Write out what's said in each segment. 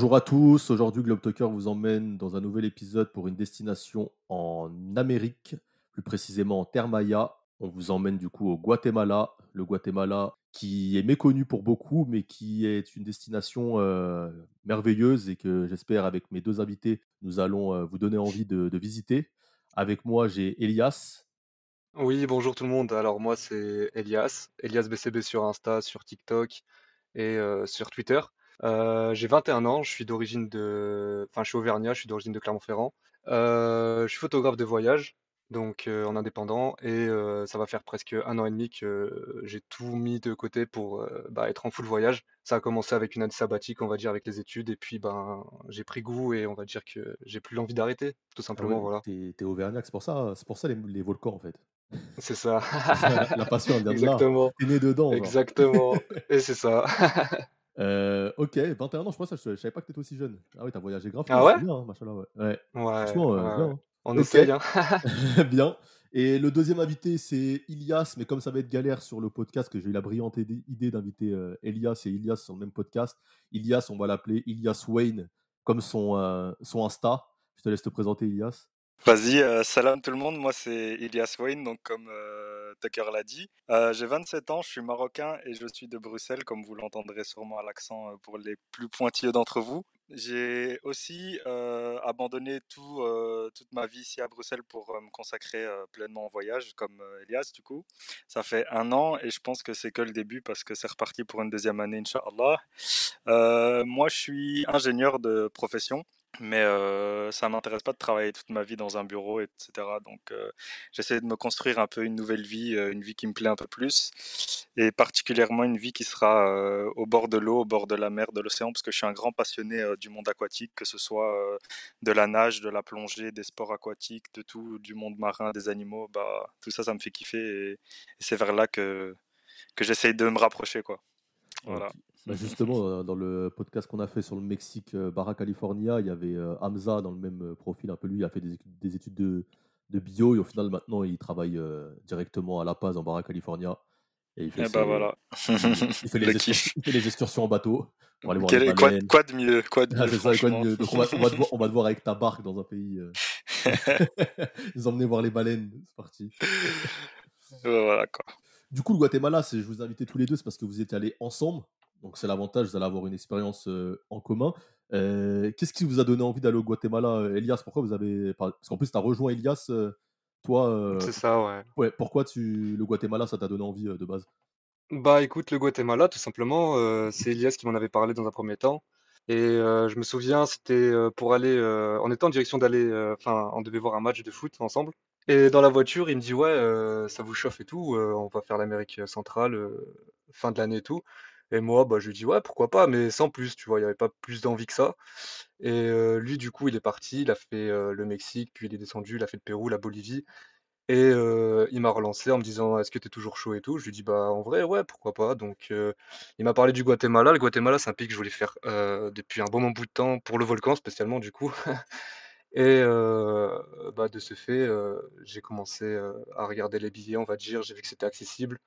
Bonjour à tous, aujourd'hui Globe Talker vous emmène dans un nouvel épisode pour une destination en Amérique, plus précisément en Terre. On vous emmène du coup au Guatemala, le Guatemala qui est méconnu pour beaucoup, mais qui est une destination euh, merveilleuse et que j'espère avec mes deux invités, nous allons euh, vous donner envie de, de visiter. Avec moi, j'ai Elias. Oui, bonjour tout le monde. Alors moi c'est Elias, Elias BCB sur Insta, sur TikTok et euh, sur Twitter. Euh, j'ai 21 ans, je suis d'origine de, enfin je suis auvergnat, je suis d'origine de Clermont-Ferrand. Euh, je suis photographe de voyage, donc euh, en indépendant et ça va faire presque un an et demi que j'ai tout mis de côté pour bah, être en full voyage. Ça a commencé avec une année sabbatique, on va dire, avec les études et puis ben j'ai pris goût et on va dire que j'ai plus l'envie d'arrêter, tout Ah simplement, ouais, voilà. t'es, t'es auvergnat, c'est pour ça, c'est pour ça les, les volcans en fait. C'est ça. La, la passion elle vient de là. T'es né dedans, genre. Exactement. Et c'est ça. Euh, ok, 21 ans, je crois ça, je, je savais pas que t'étais aussi jeune. Ah oui, t'as voyagé grave Ah ouais? bien, hein, machallah, ouais. Ouais, franchement, euh, bien. hein. On Ok, essaye, hein. bien. Et le deuxième invité, c'est Ilias, mais comme ça va être galère sur le podcast, que j'ai eu la brillante idée idée d'inviter euh, Elias et Ilias sur le même podcast. Ilias, on va l'appeler Ilias Wayne, comme son, euh, son Insta. Je te laisse te présenter, Ilias. Vas-y, euh, salam tout le monde, moi c'est Ilias Wayne, donc comme euh, Tucker l'a dit. Euh, j'ai 27 ans, je suis marocain et je suis de Bruxelles, comme vous l'entendrez sûrement à l'accent euh, pour les plus pointilleux d'entre vous. J'ai aussi euh, abandonné tout, euh, toute ma vie ici à Bruxelles pour euh, me consacrer euh, pleinement au voyage, comme euh, Elias du coup. Ça fait un an et je pense que c'est que le début parce que c'est reparti pour une deuxième année, Inch'Allah. Euh, moi, je suis ingénieur de profession. Mais euh, ça m'intéresse pas de travailler toute ma vie dans un bureau, etc. Donc euh, j'essaie de me construire un peu une nouvelle vie, une vie qui me plaît un peu plus, et particulièrement une vie qui sera euh, au bord de l'eau, au bord de la mer, de l'océan, parce que je suis un grand passionné du monde aquatique, que ce soit de la nage, de la plongée, des sports aquatiques, de tout, du monde marin, des animaux. Bah tout ça, ça me fait kiffer, et, et c'est vers là que que j'essaye de me rapprocher, quoi. Voilà. Bah justement, euh, dans le podcast qu'on a fait sur le Mexique, euh, Barra California, il y avait euh, Hamza dans le même profil, un peu lui, il a fait des, études- des études de, de bio et au final, maintenant, il travaille directement à La Paz, en Barra California. Et il fait, Et bah ses- voilà. il, il fait Le les excursions, il fait les excursions en bateau pour aller voir les Quel- quoi, baleines. quoi de mieux, quoi de Ah, mieux, c'est ça, quoi de franchement. mieux. Donc on va, on, va te voir, on va te voir avec ta barque dans un pays. euh, nous emmener voir les baleines, c'est parti. voilà quoi. Du coup, le Guatemala, c'est, je vous ai invités tous les deux, c'est parce que vous étiez allés ensemble. Donc c'est l'avantage, vous allez avoir une expérience euh, en commun. Euh, qu'est-ce qui vous a donné envie d'aller au Guatemala, euh, Elias? Pourquoi vous avez. Parce qu'en plus, tu as rejoint Elias, toi. C'est ça, ouais. ouais, pourquoi tu... le Guatemala, ça t'a donné envie de base? Bah écoute, le Guatemala, tout simplement, c'est Elias qui m'en avait parlé dans un premier temps. Et je me souviens, c'était pour aller, on était en direction d'aller, enfin, on devait voir un match de foot ensemble. Et dans la voiture, il me dit, ouais, euh, ça vous chauffe et tout, euh, on va faire l'Amérique centrale, euh, fin de l'année et tout. Et moi, bah, je lui dis, ouais, pourquoi pas, mais sans plus, tu vois, il n'y avait pas plus d'envie que ça. Et lui, du coup, il est parti, il a fait le Mexique, puis il est descendu, il a fait le Pérou, la Bolivie. Et il m'a relancé en me disant, est-ce que tu es toujours chaud et tout? Je lui dis, bah en vrai, ouais, pourquoi pas. Donc il m'a parlé du Guatemala. Le Guatemala, c'est un pays que je voulais faire depuis un bon bout de temps pour le volcan spécialement du coup. Et bah, de ce fait, j'ai commencé à regarder les billets, on va dire, j'ai vu que c'était accessible.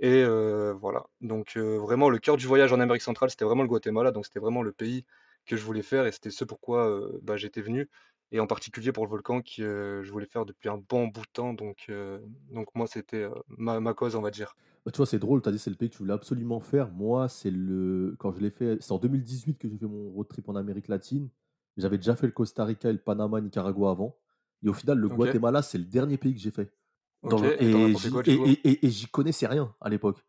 Et euh, voilà. Donc euh, vraiment, le cœur du voyage en Amérique centrale, c'était vraiment le Guatemala. Donc c'était vraiment le pays que je voulais faire et c'était ce pourquoi euh, bah, j'étais venu. Et en particulier pour le volcan que euh, je voulais faire depuis un bon bout de temps. Donc, euh, donc moi, c'était ma, ma cause, on va dire. Bah, Tu vois, c'est drôle, tu as dit c'est le pays que tu voulais absolument faire. Moi, c'est le. Quand je l'ai fait, c'est en 2018 que j'ai fait mon road trip en Amérique latine. J'avais déjà fait le Costa Rica et le Panama, Nicaragua avant. Et au final, le Guatemala, c'est le dernier pays que j'ai fait. Dans ok. le- Et j'y connaissais rien à l'époque.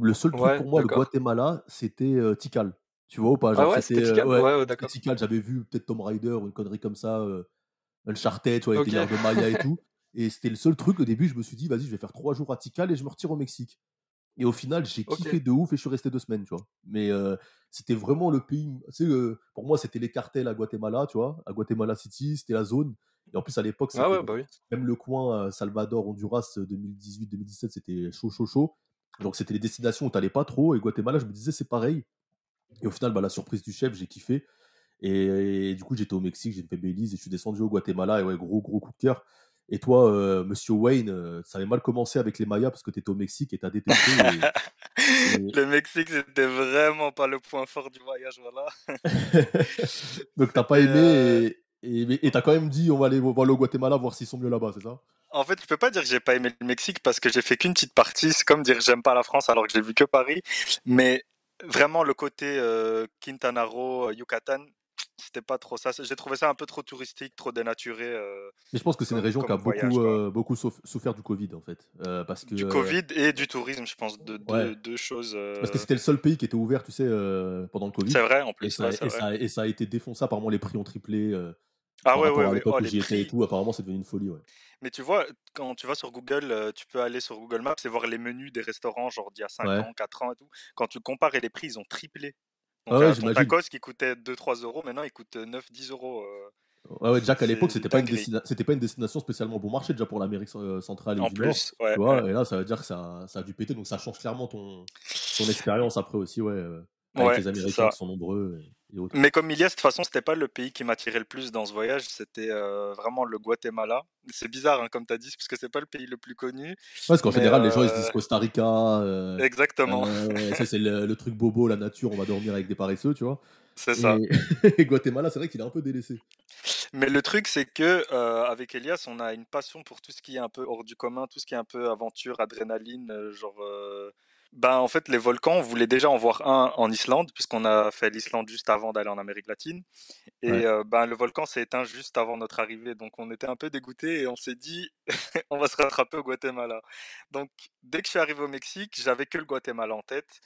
Le seul truc Ouais, pour moi, le. Guatemala, c'était euh, Tikal. Tu vois ou pas? Ah ouais, c'était euh, Tikal? ouais, Ouais. J'avais vu peut-être Tom Rider ou une connerie comme ça, euh, Uncharted, tu vois, avec Ok, les de Maya et tout. Et c'était le seul truc. Au début, je me suis dit, vas-y, je vais faire trois jours à Tikal et je me retire au Mexique. Et au final, j'ai kiffé de ouf et je suis resté deux semaines, tu vois. Mais euh, c'était vraiment le pays. Tu sais, euh, pour moi, c'était les cartels à Guatemala, tu vois. À Guatemala City, c'était la zone. Et en plus, à l'époque, Ah ouais, bah oui. même le coin euh, Salvador, Honduras 2018-2017, c'était chaud, chaud, chaud. Donc, c'était les destinations où t'allais pas trop. Et Guatemala, je me disais, c'est pareil. Et au final, bah, la surprise du chef, j'ai kiffé. Et, et du coup, j'étais au Mexique, j'ai fait Belize et je suis descendu au Guatemala. Et ouais, gros, gros coup de cœur. Et toi, euh, monsieur Wayne, euh, ça avait mal commencé avec les Mayas parce que tu étais au Mexique et tu as détesté. Et, Le Mexique, c'était vraiment pas le point fort du voyage, voilà. Donc t'as pas aimé et t'as quand même dit on va aller voir le Guatemala voir s'ils sont mieux là-bas, c'est ça? En fait, je peux pas dire que j'ai pas aimé le Mexique parce que j'ai fait qu'une petite partie. C'est comme dire j'aime pas la France alors que j'ai vu que Paris. Mais vraiment le côté euh, Quintana Roo, Yucatan, c'était pas trop ça. J'ai trouvé ça un peu trop touristique, trop dénaturé. Euh, mais je pense que c'est une région qui a beaucoup, euh, beaucoup souffert du Covid en fait. Euh, parce que, du Covid et du tourisme, je pense, de, deux, choses. Parce que c'était le seul pays qui était ouvert, tu sais, pendant le Covid. C'est vrai, en plus. Et ça, et, Ça, a été défoncé, apparemment les prix ont triplé. Ah ouais, ouais, à l'époque oh, étais et tout, apparemment c'est devenu une folie. Ouais. Mais tu vois, quand tu vas sur Google, tu peux aller sur Google Maps et voir les menus des restaurants, genre d'il y a 5 ans, 4 ans et tout. Quand tu compares et les prix, ils ont triplé. Donc, ah ton tacos qui coûtait 2-3 euros, maintenant il coûte 9-10 euros. Euh. Ouais, ouais, déjà qu'à l'époque, c'était pas, une c'était pas une destination spécialement bon marché déjà pour l'Amérique euh, centrale et en du plus, Nord. Ouais, tu vois, Et là, ça veut dire que ça, ça, a dû péter, donc ça change clairement ton, ton expérience après aussi, ouais. Euh, avec les Américains qui sont nombreux. Mais comme Ilias, de toute façon, c'était pas le pays qui m'attirait le plus dans ce voyage, c'était euh, vraiment le Guatemala. C'est bizarre, hein, comme tu as dit, parce que c'est pas le pays le plus connu. parce qu'en général, les gens ils se disent euh, Costa Rica. Euh, Exactement. ça, c'est le, truc bobo, la nature, on va dormir avec des paresseux, tu vois. C'est ça. Et Guatemala, c'est vrai qu'il est un peu délaissé. Mais le truc, c'est que avec Elias, on a une passion pour tout ce qui est un peu hors du commun, tout ce qui est un peu aventure, adrénaline, genre ben, en fait, les volcans, on voulait déjà en voir un en Islande, puisqu'on a fait l'Islande juste avant d'aller en Amérique latine. Et ben, le volcan s'est éteint juste avant notre arrivée. Donc, on était un peu dégoûtés et on s'est dit, on va se rattraper au Guatemala. Donc, dès que je suis arrivé au Mexique, j'avais que le Guatemala en tête.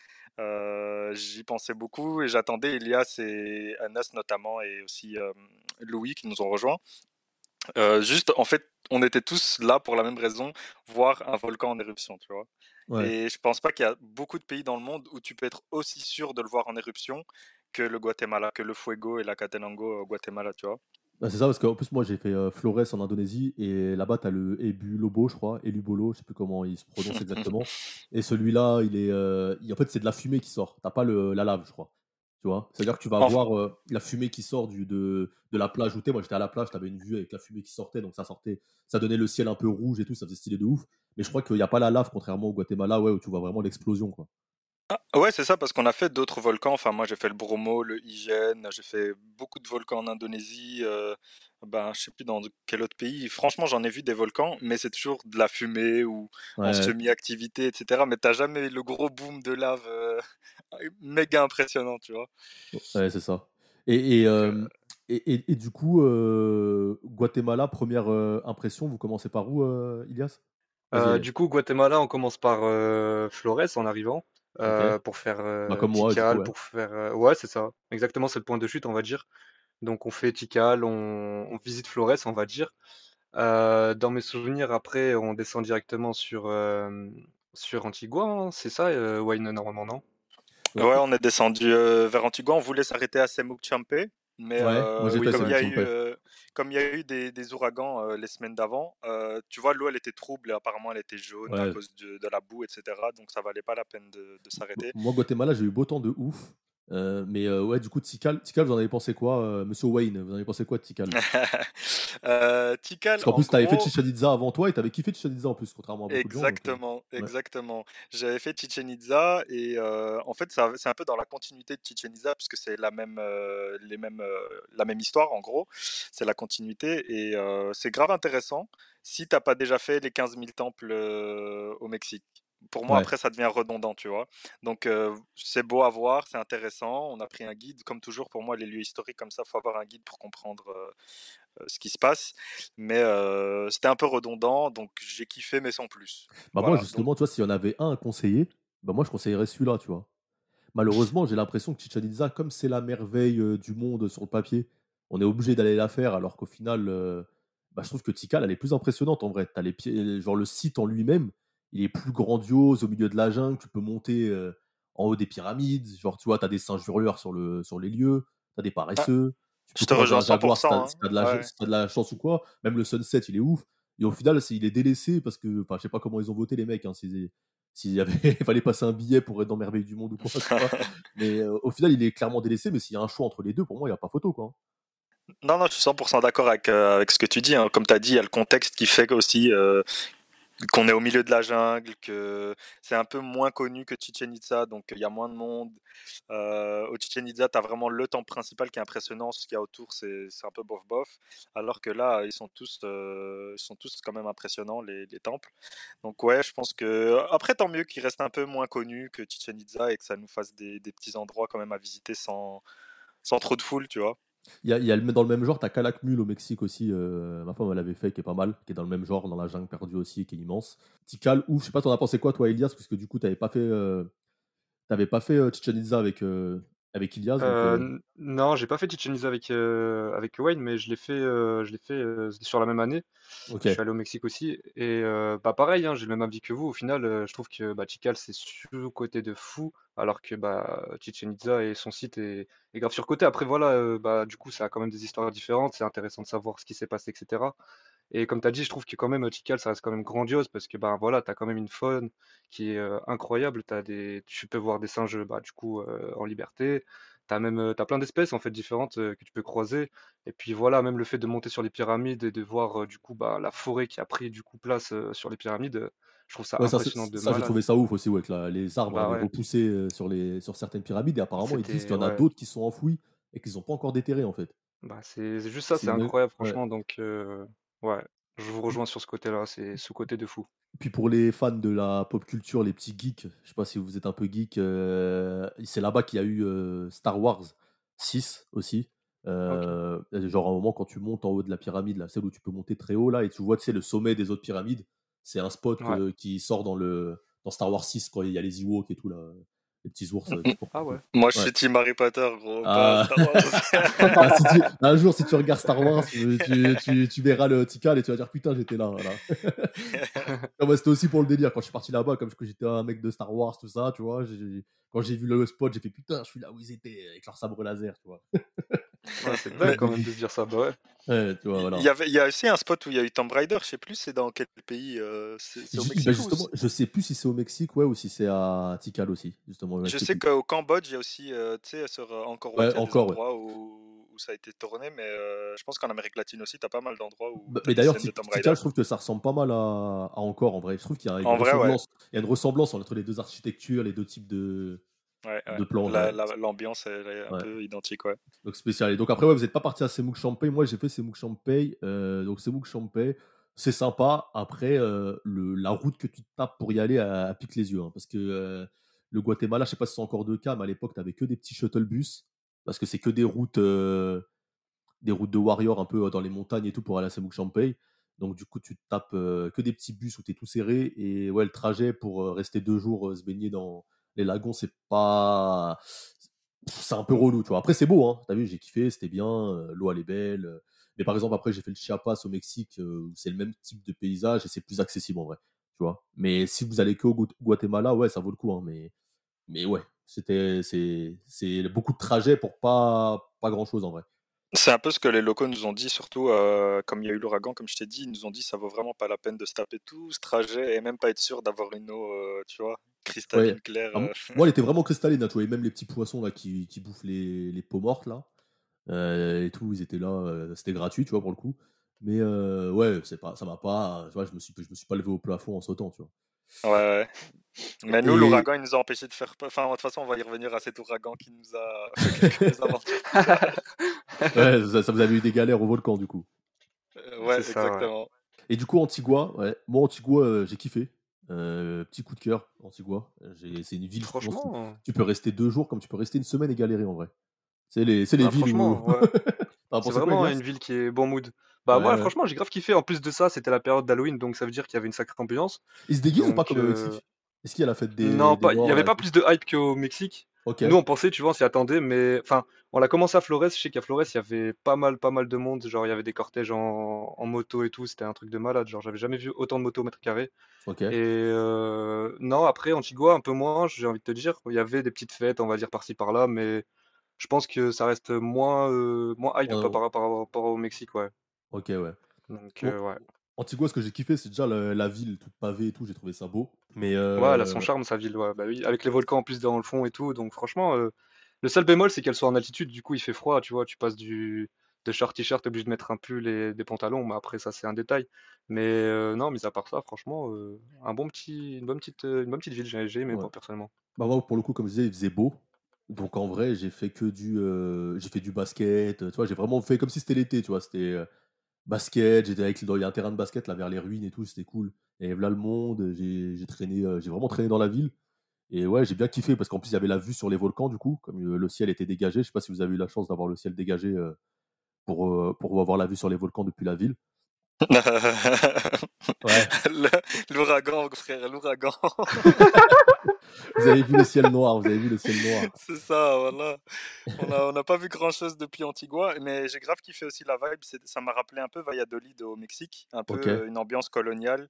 J'y pensais beaucoup et j'attendais Elias et Anas notamment et aussi Louis qui nous ont rejoints. Juste, en fait, on était tous là pour la même raison, voir un volcan en éruption, tu vois. Et je pense pas qu'il y a beaucoup de pays dans le monde où tu peux être aussi sûr de le voir en éruption que le Guatemala, que le Fuego et la Catenango au Guatemala, tu vois. Bah, c'est ça, parce qu'en plus, moi, j'ai fait euh, Flores en Indonésie, et là-bas, tu as le Ebu Lobo, je crois, Elubolo, je sais plus comment il se prononce exactement. et celui-là, il est, euh, en fait, c'est de la fumée qui sort. T'as pas le, la lave, je crois. Tu vois? C'est-à-dire que tu vas voir euh, la fumée qui sort du, de, de la plage où t'es. Moi, j'étais à la plage, t'avais une vue avec la fumée qui sortait, donc ça sortait, ça donnait le ciel un peu rouge et tout, ça faisait stylé de ouf. Mais je crois qu'il n'y a pas la lave, contrairement au Guatemala, ouais, où tu vois vraiment l'explosion, quoi. Ah, ouais, c'est ça, parce qu'on a fait d'autres volcans. Enfin, moi, j'ai fait le Bromo, le Higen, j'ai fait beaucoup de volcans en Indonésie. Euh, ben, je sais plus dans quel autre pays. Franchement, j'en ai vu des volcans, mais c'est toujours de la fumée ou en semi-activité, etc. Mais t'as jamais le gros boom de lave euh, méga impressionnant, tu vois. Ouais, c'est ça. Et, et, euh, et, et, du coup, Guatemala, première impression, vous commencez par où, Ilias? Du coup, Guatemala, on commence par Flores en arrivant. Euh, pour faire bah, comme moi, ouais. pour faire ouais c'est ça. Exactement c'est le point de chute on va dire. Donc on fait Tikal on, visite Flores on va dire. Dans mes souvenirs après on descend directement sur sur Antigua hein, c'est ça Wayne normalement non? Ouais on est descendu vers Antigua on voulait s'arrêter à Semuc Champe mais comme, il y a eu, comme il y a eu des, des ouragans les semaines d'avant, tu vois, l'eau elle était trouble et apparemment elle était jaune à cause de, de, la boue, etc. Donc ça valait pas la peine de, de s'arrêter. Moi, Guatemala, j'ai eu beau temps de ouf. Euh, mais euh, ouais, du coup, Tikal, Tikal, vous en avez pensé quoi, euh, Monsieur Wayne Vous en avez pensé quoi de Tikal? Tikal. Parce qu'en plus, tu avais fait Chichen Itza avant toi et tu avais kiffé Chichen Itza en plus, contrairement à beaucoup exactement, de gens. Exactement, J'avais fait Chichen Itza et en fait, c'est un peu dans la continuité de Chichen Itza puisque c'est la même, les mêmes, la même histoire en gros. C'est la continuité et c'est grave intéressant si t'as pas déjà fait les 15 000 temples au Mexique pour moi, après, ça devient redondant, tu vois? Donc, c'est beau à voir, c'est intéressant. On a pris un guide. Comme toujours, pour moi, les lieux historiques comme ça, il faut avoir un guide pour comprendre ce qui se passe. Mais c'était un peu redondant, donc j'ai kiffé, mais sans plus. Bah moi, justement, tu vois, s'il y en avait un à conseiller, bah moi, je conseillerais celui-là, tu vois? Malheureusement, j'ai l'impression que Chichen Itza, comme c'est la merveille du monde sur le papier, on est obligé d'aller la faire, alors qu'au final, bah, je trouve que Tikal, elle est plus impressionnante en vrai. As les pieds, genre le site en lui-même, il est plus grandiose au milieu de la jungle. Tu peux monter en haut des pyramides. Genre, tu vois, tu as des singes hurleurs sur, le, sur les lieux. Tu as des ah, paresseux. tu te rejoins 100%. Si tu as, de la chance ou quoi. Même le sunset, il est ouf. Et au final, il est délaissé parce que, enfin, je sais pas comment ils ont voté les mecs. Hein, s'il avait, fallait passer un billet pour être dans Merveille du Monde ou quoi. mais au final, il est clairement délaissé. Mais s'il y a un choix entre les deux, pour moi, il n'y a pas photo. Quoi. Non, non, je suis 100% d'accord avec, avec ce que tu dis. Hein. Comme tu as dit, il y a le contexte qui fait aussi qu'on est au milieu de la jungle, que c'est un peu moins connu que Chichen Itza, donc il y a moins de monde. Euh, au Chichen Itza, tu as vraiment le temple principal qui est impressionnant, ce qu'il y a autour, c'est un peu bof-bof, alors que là, ils sont tous, euh, ils sont tous quand même impressionnants, les, les, temples. Donc ouais, je pense que... Après, tant mieux qu'il reste un peu moins connu que Chichen Itza et que ça nous fasse des, des petits endroits quand même à visiter sans, sans trop de foule, tu vois. Il y a, dans le même genre, tu as Calakmul au Mexique aussi. Euh, ma femme, elle l'avait fait, qui est pas mal, qui est dans le même genre, dans la jungle perdue aussi, qui est immense. Tikal, ouf, je sais pas, t'en as pensé quoi, toi, Elias? Parce que du coup, t'avais pas fait, euh, t'avais pas fait euh, avec, euh, avec Ilias donc, Euh, euh, non, j'ai pas fait Chichen Itza avec, euh, avec Wayne, mais je l'ai fait, je l'ai fait sur la même année. Je suis allé au Mexique aussi. Et bah pareil, hein, j'ai le même avis que vous. Au final, je trouve que bah, Tikal, c'est sous-côté de fou, alors que bah, Chichen Itza et son site est, est grave surcoté. Après, voilà, euh, bah, du coup, ça a quand même des histoires différentes. C'est intéressant de savoir ce qui s'est passé, etc. Et comme tu as dit, je trouve que quand même Tikal, ça reste quand même grandiose parce que bah, voilà, tu as quand même une faune qui est euh, incroyable. T'as des, tu peux voir des singes bah, du coup euh, en liberté. Même euh, t'as plein d'espèces en fait différentes euh, que tu peux croiser. Et puis voilà, même le fait de monter sur les pyramides et de voir euh, du coup bah, la forêt qui a pris du coup place euh, sur les pyramides, euh, je trouve ça Ouais, ça, c'est- impressionnant de ça j'ai malade. trouvé ça ouf aussi, ouais, que la- les arbres Bah avaient ouais, repoussé euh, sur, les, sur certaines pyramides, et apparemment, ils disent qu'il y en a ouais. d'autres qui sont enfouis et qu'ils n'ont pas encore déterrés, en fait. Bah c'est c'est juste ça, C'est c'est une... incroyable ouais. franchement. Donc euh, ouais, je vous Puis, rejoins sur ce côté-là, c'est sous-côté de fou. puis pour les fans de la pop culture, les petits geeks, je sais pas si vous êtes un peu geek, euh, c'est là-bas qu'il y a eu euh, Star Wars 6 aussi. Euh, genre à un moment quand tu montes en haut de la pyramide, là, celle où tu peux monter très haut là, et tu vois tu sais, le sommet des autres pyramides, c'est un spot Ouais. qui sort dans, le, dans StarArs 6 quand il y a les Ewoks et tout là, les petits ours euh, Ah ouais. Moi, je Ouais. suis Team Harry Potter, gros, pas Ah. Star Wars. Ah, si tu- un jour, si tu regardes Star Wars, tu, tu, tu- tu verras le Tikal et tu vas dire putain, j'étais là. Voilà. Non, moi, c'était aussi pour le délire. Quand je suis parti là-bas, comme que j'étais un mec de Star Wars, tout ça, tu vois, j'ai- quand j'ai vu le spot, j'ai fait putain, je suis là où ils étaient avec leur sabre laser, tu vois. Ouais, c'est dingue quand même de se dire ça. Bah ouais. Ouais, tu vois, Il voilà. y, avait, il y a aussi un spot où il y a eu Tomb Raider, je sais plus c'est dans quel pays, euh, c'est c'est au Mexique bah, justement, je sais plus si c'est au Mexique, ouais, ou si c'est à Tikal aussi, justement. Je sais qu'au Cambodge, il y a aussi, euh, tu sais, sur euh, Angkor Wat, Ouais, il y a des encore, ouais. endroits où, où ça a été tourné, mais euh, je pense qu'en Amérique latine aussi, tu as pas mal d'endroits où Bah, tu as mais des d'ailleurs, scènes de Tik- Tomb Tikal, Raider. je trouve que ça ressemble pas mal à, à Encore en vrai. Je trouve qu'il y a une En vrai, ouais. ressemblance, il y a une ressemblance entre les deux architectures, les deux types de, Ouais, ouais. de. La- la- L'ambiance, est un Ouais. peu identique, ouais. Donc spécial. Et donc après, ouais, vous n'êtes pas parti à Semouk Champey. Moi, j'ai fait Semouk Champey. Euh, donc Semouk Champey, c'est sympa. Après, euh, le, la route que tu te tapes pour y aller, elle pique les yeux. hein, parce que euh, le Guatemala, je sais pas si c'est encore le cas, mais à l'époque, tu avais que des petits shuttle bus. Parce que c'est que des routes, des routes de warrior un peu dans les montagnes et tout pour aller à Semouk Champey. Donc du coup, tu te tapes que des petits bus où tu es tout serré. Et ouais, le trajet pour rester deux jours se baigner dans les lagons, c'est pas c'est un peu relou, tu vois. Après, c'est beau, hein. T'as vu, j'ai kiffé, c'était bien, euh, l'eau, elle est belle. euh. Mais par exemple, après, j'ai fait le Chiapas au Mexique, euh, où c'est le même type de paysage et c'est plus accessible en vrai, tu vois. Mais si vous allez que au Gu- Guatemala, ouais, ça vaut le coup, hein. Mais, mais ouais, c'était, c'est, c'est beaucoup de trajets pour pas, pas grand chose en vrai. C'est un peu ce que les locaux nous ont dit, surtout euh, comme il y a eu l'ouragan, comme je t'ai dit, ils nous ont dit ça vaut vraiment pas la peine de se taper tout ce trajet et même pas être sûr d'avoir une eau, euh, tu vois, cristalline, Ouais. claire. Ah, euh. moi, elle était vraiment cristalline, hein, tu vois. Et même les petits poissons là qui, qui bouffent les, les peaux mortes là, et tout, ils étaient là, c'était gratuit, tu vois, pour le coup. Mais ouais, c'est pas, ça m'a pas, tu vois, je me suis, je me suis pas levé au plafond en sautant, tu vois. Ouais, ouais. Mais nous, Et- l'ouragan, il nous a empêché de faire. peur. Enfin, de toute façon, on va y revenir à cet ouragan qui nous a fait quelques mésaventures. Ouais, ça, ça vous avait eu des galères au volcan du coup. Euh, ouais, C'est ça, ouais. exactement. Et du coup, Antigua, ouais. Moi, Antigua, euh, j'ai kiffé. Euh, petit coup de cœur, Antigua. C'est une ville, où Franchement, tu peux rester deux jours comme tu peux rester une semaine et galérer en vrai. C'est les, c'est les bah, villes où. franchement, ouais. C'est quoi, vraiment une ville qui est bon mood. Bah Ouais, moi ouais. franchement j'ai grave kiffé. En plus de ça c'était la période d'Halloween donc ça veut dire qu'il y avait une sacrée ambiance. Ils se déguisent ou pas comme au euh, Mexique? Est-ce qu'il y a la fête des, non il y morts avait et pas plus de hype qu'au Mexique. Nous on pensait tu vois on s'y attendait mais enfin on l'a commencé à Flores. Je sais qu'à Flores il y avait pas mal pas mal de monde. Genre il y avait des cortèges en, en moto et tout. C'était un truc de malade. Genre j'avais jamais vu autant de motos au mètre carré. Et euh, non après Antigua un peu moins j'ai envie de te dire. Il y avait des petites fêtes on va dire par-ci par-là mais je pense que ça reste moins euh, moins hype Ouais, par, rapport au Mexique ouais. Ok, ouais. Donc Bon, euh, ouais. Antigua, ce que j'ai kiffé, c'est déjà la, la ville toute pavée et tout. J'ai trouvé ça beau. Mais Ouais, elle a son euh, charme, sa ville, ouais. Bah oui, avec les volcans en plus dans le fond et tout. Donc franchement, euh, le seul bémol, c'est qu'elle soit en altitude. Du coup, il fait froid, tu vois. Tu passes du, de short t-shirt, t'es obligé de mettre un pull et des pantalons, mais après ça c'est un détail. Mais euh, non, mis à part ça, franchement, euh, un bon petit, une bonne petite, euh, une bonne petite ville, j'ai aimé Ouais. moi personnellement. Bah, moi, pour le coup, comme je disais, il faisait beau. Donc en vrai, j'ai fait que du, euh, j'ai fait du basket. Tu vois, j'ai vraiment fait comme si c'était l'été. Tu vois, c'était euh, basket. J'étais avec, il y a un terrain de basket là vers les ruines et tout. C'était cool. Et là le monde. J'ai traîné, euh, j'ai vraiment traîné dans la ville. Et ouais, j'ai bien kiffé parce qu'en plus il y avait la vue sur les volcans du coup, comme euh, le ciel était dégagé. Je sais pas si vous avez eu la chance d'avoir le ciel dégagé euh, pour pour avoir la vue sur les volcans depuis la ville. Ouais. L'ouragan, frère, l'ouragan. Vous avez vu le ciel noir. Vous avez vu le ciel noir. C'est ça, voilà. On n'a on n'a pas vu grand-chose depuis Antigua, mais j'ai grave kiffé aussi la vibe. c'est- Ça m'a rappelé un peu Valladolid au Mexique, un peu euh, une ambiance coloniale,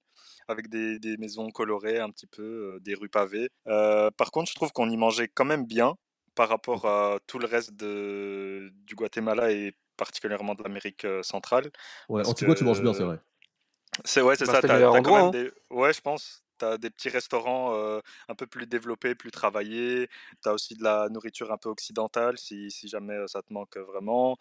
avec des, des maisons colorées, un petit peu, euh, des rues pavées. Euh, par contre, je trouve qu'on y mangeait quand même bien par rapport à tout le reste de, du Guatemala et particulièrement de l'Amérique centrale. Ouais. Antigua, tu manges bien, c'est vrai. C'est ouais, c'est Bah, ça. T'as, quand même des... Ouais, je pense. T'as des petits restaurants euh, un peu plus développés, plus travaillés. T'as aussi de la nourriture un peu occidentale, si, si jamais euh, ça te manque vraiment.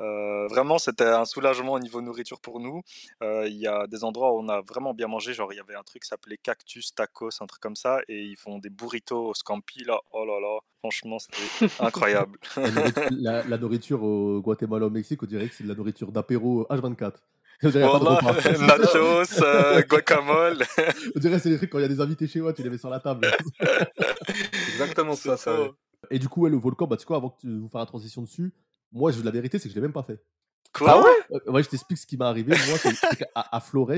Euh, vraiment, c'était un soulagement au niveau nourriture pour nous. Il y a des endroits où on a vraiment bien mangé. Genre, il y avait un truc qui s'appelait Cactus Tacos, un truc comme ça. Et ils font des burritos au scampi, là. Oh là là. Franchement, c'était incroyable. La- la nourriture au Guatemala, au Mexique, on dirait que c'est de la nourriture d'apéro H24. De repas. nachos, euh, guacamole. On dirait que c'est les trucs quand il y a des invités chez moi, tu les mets sur la table. Exactement ça, ça. ouais. Et du coup, ouais, le volcan, bah, tu sais quoi, avant que tu vous faire la transition dessus, moi, je, la vérité, c'est que je l'ai même pas fait. Quoi? Ah ouais? Euh, ouais, je t'explique ce qui m'est arrivé. Moi, c'est c'est qu'à à Flores,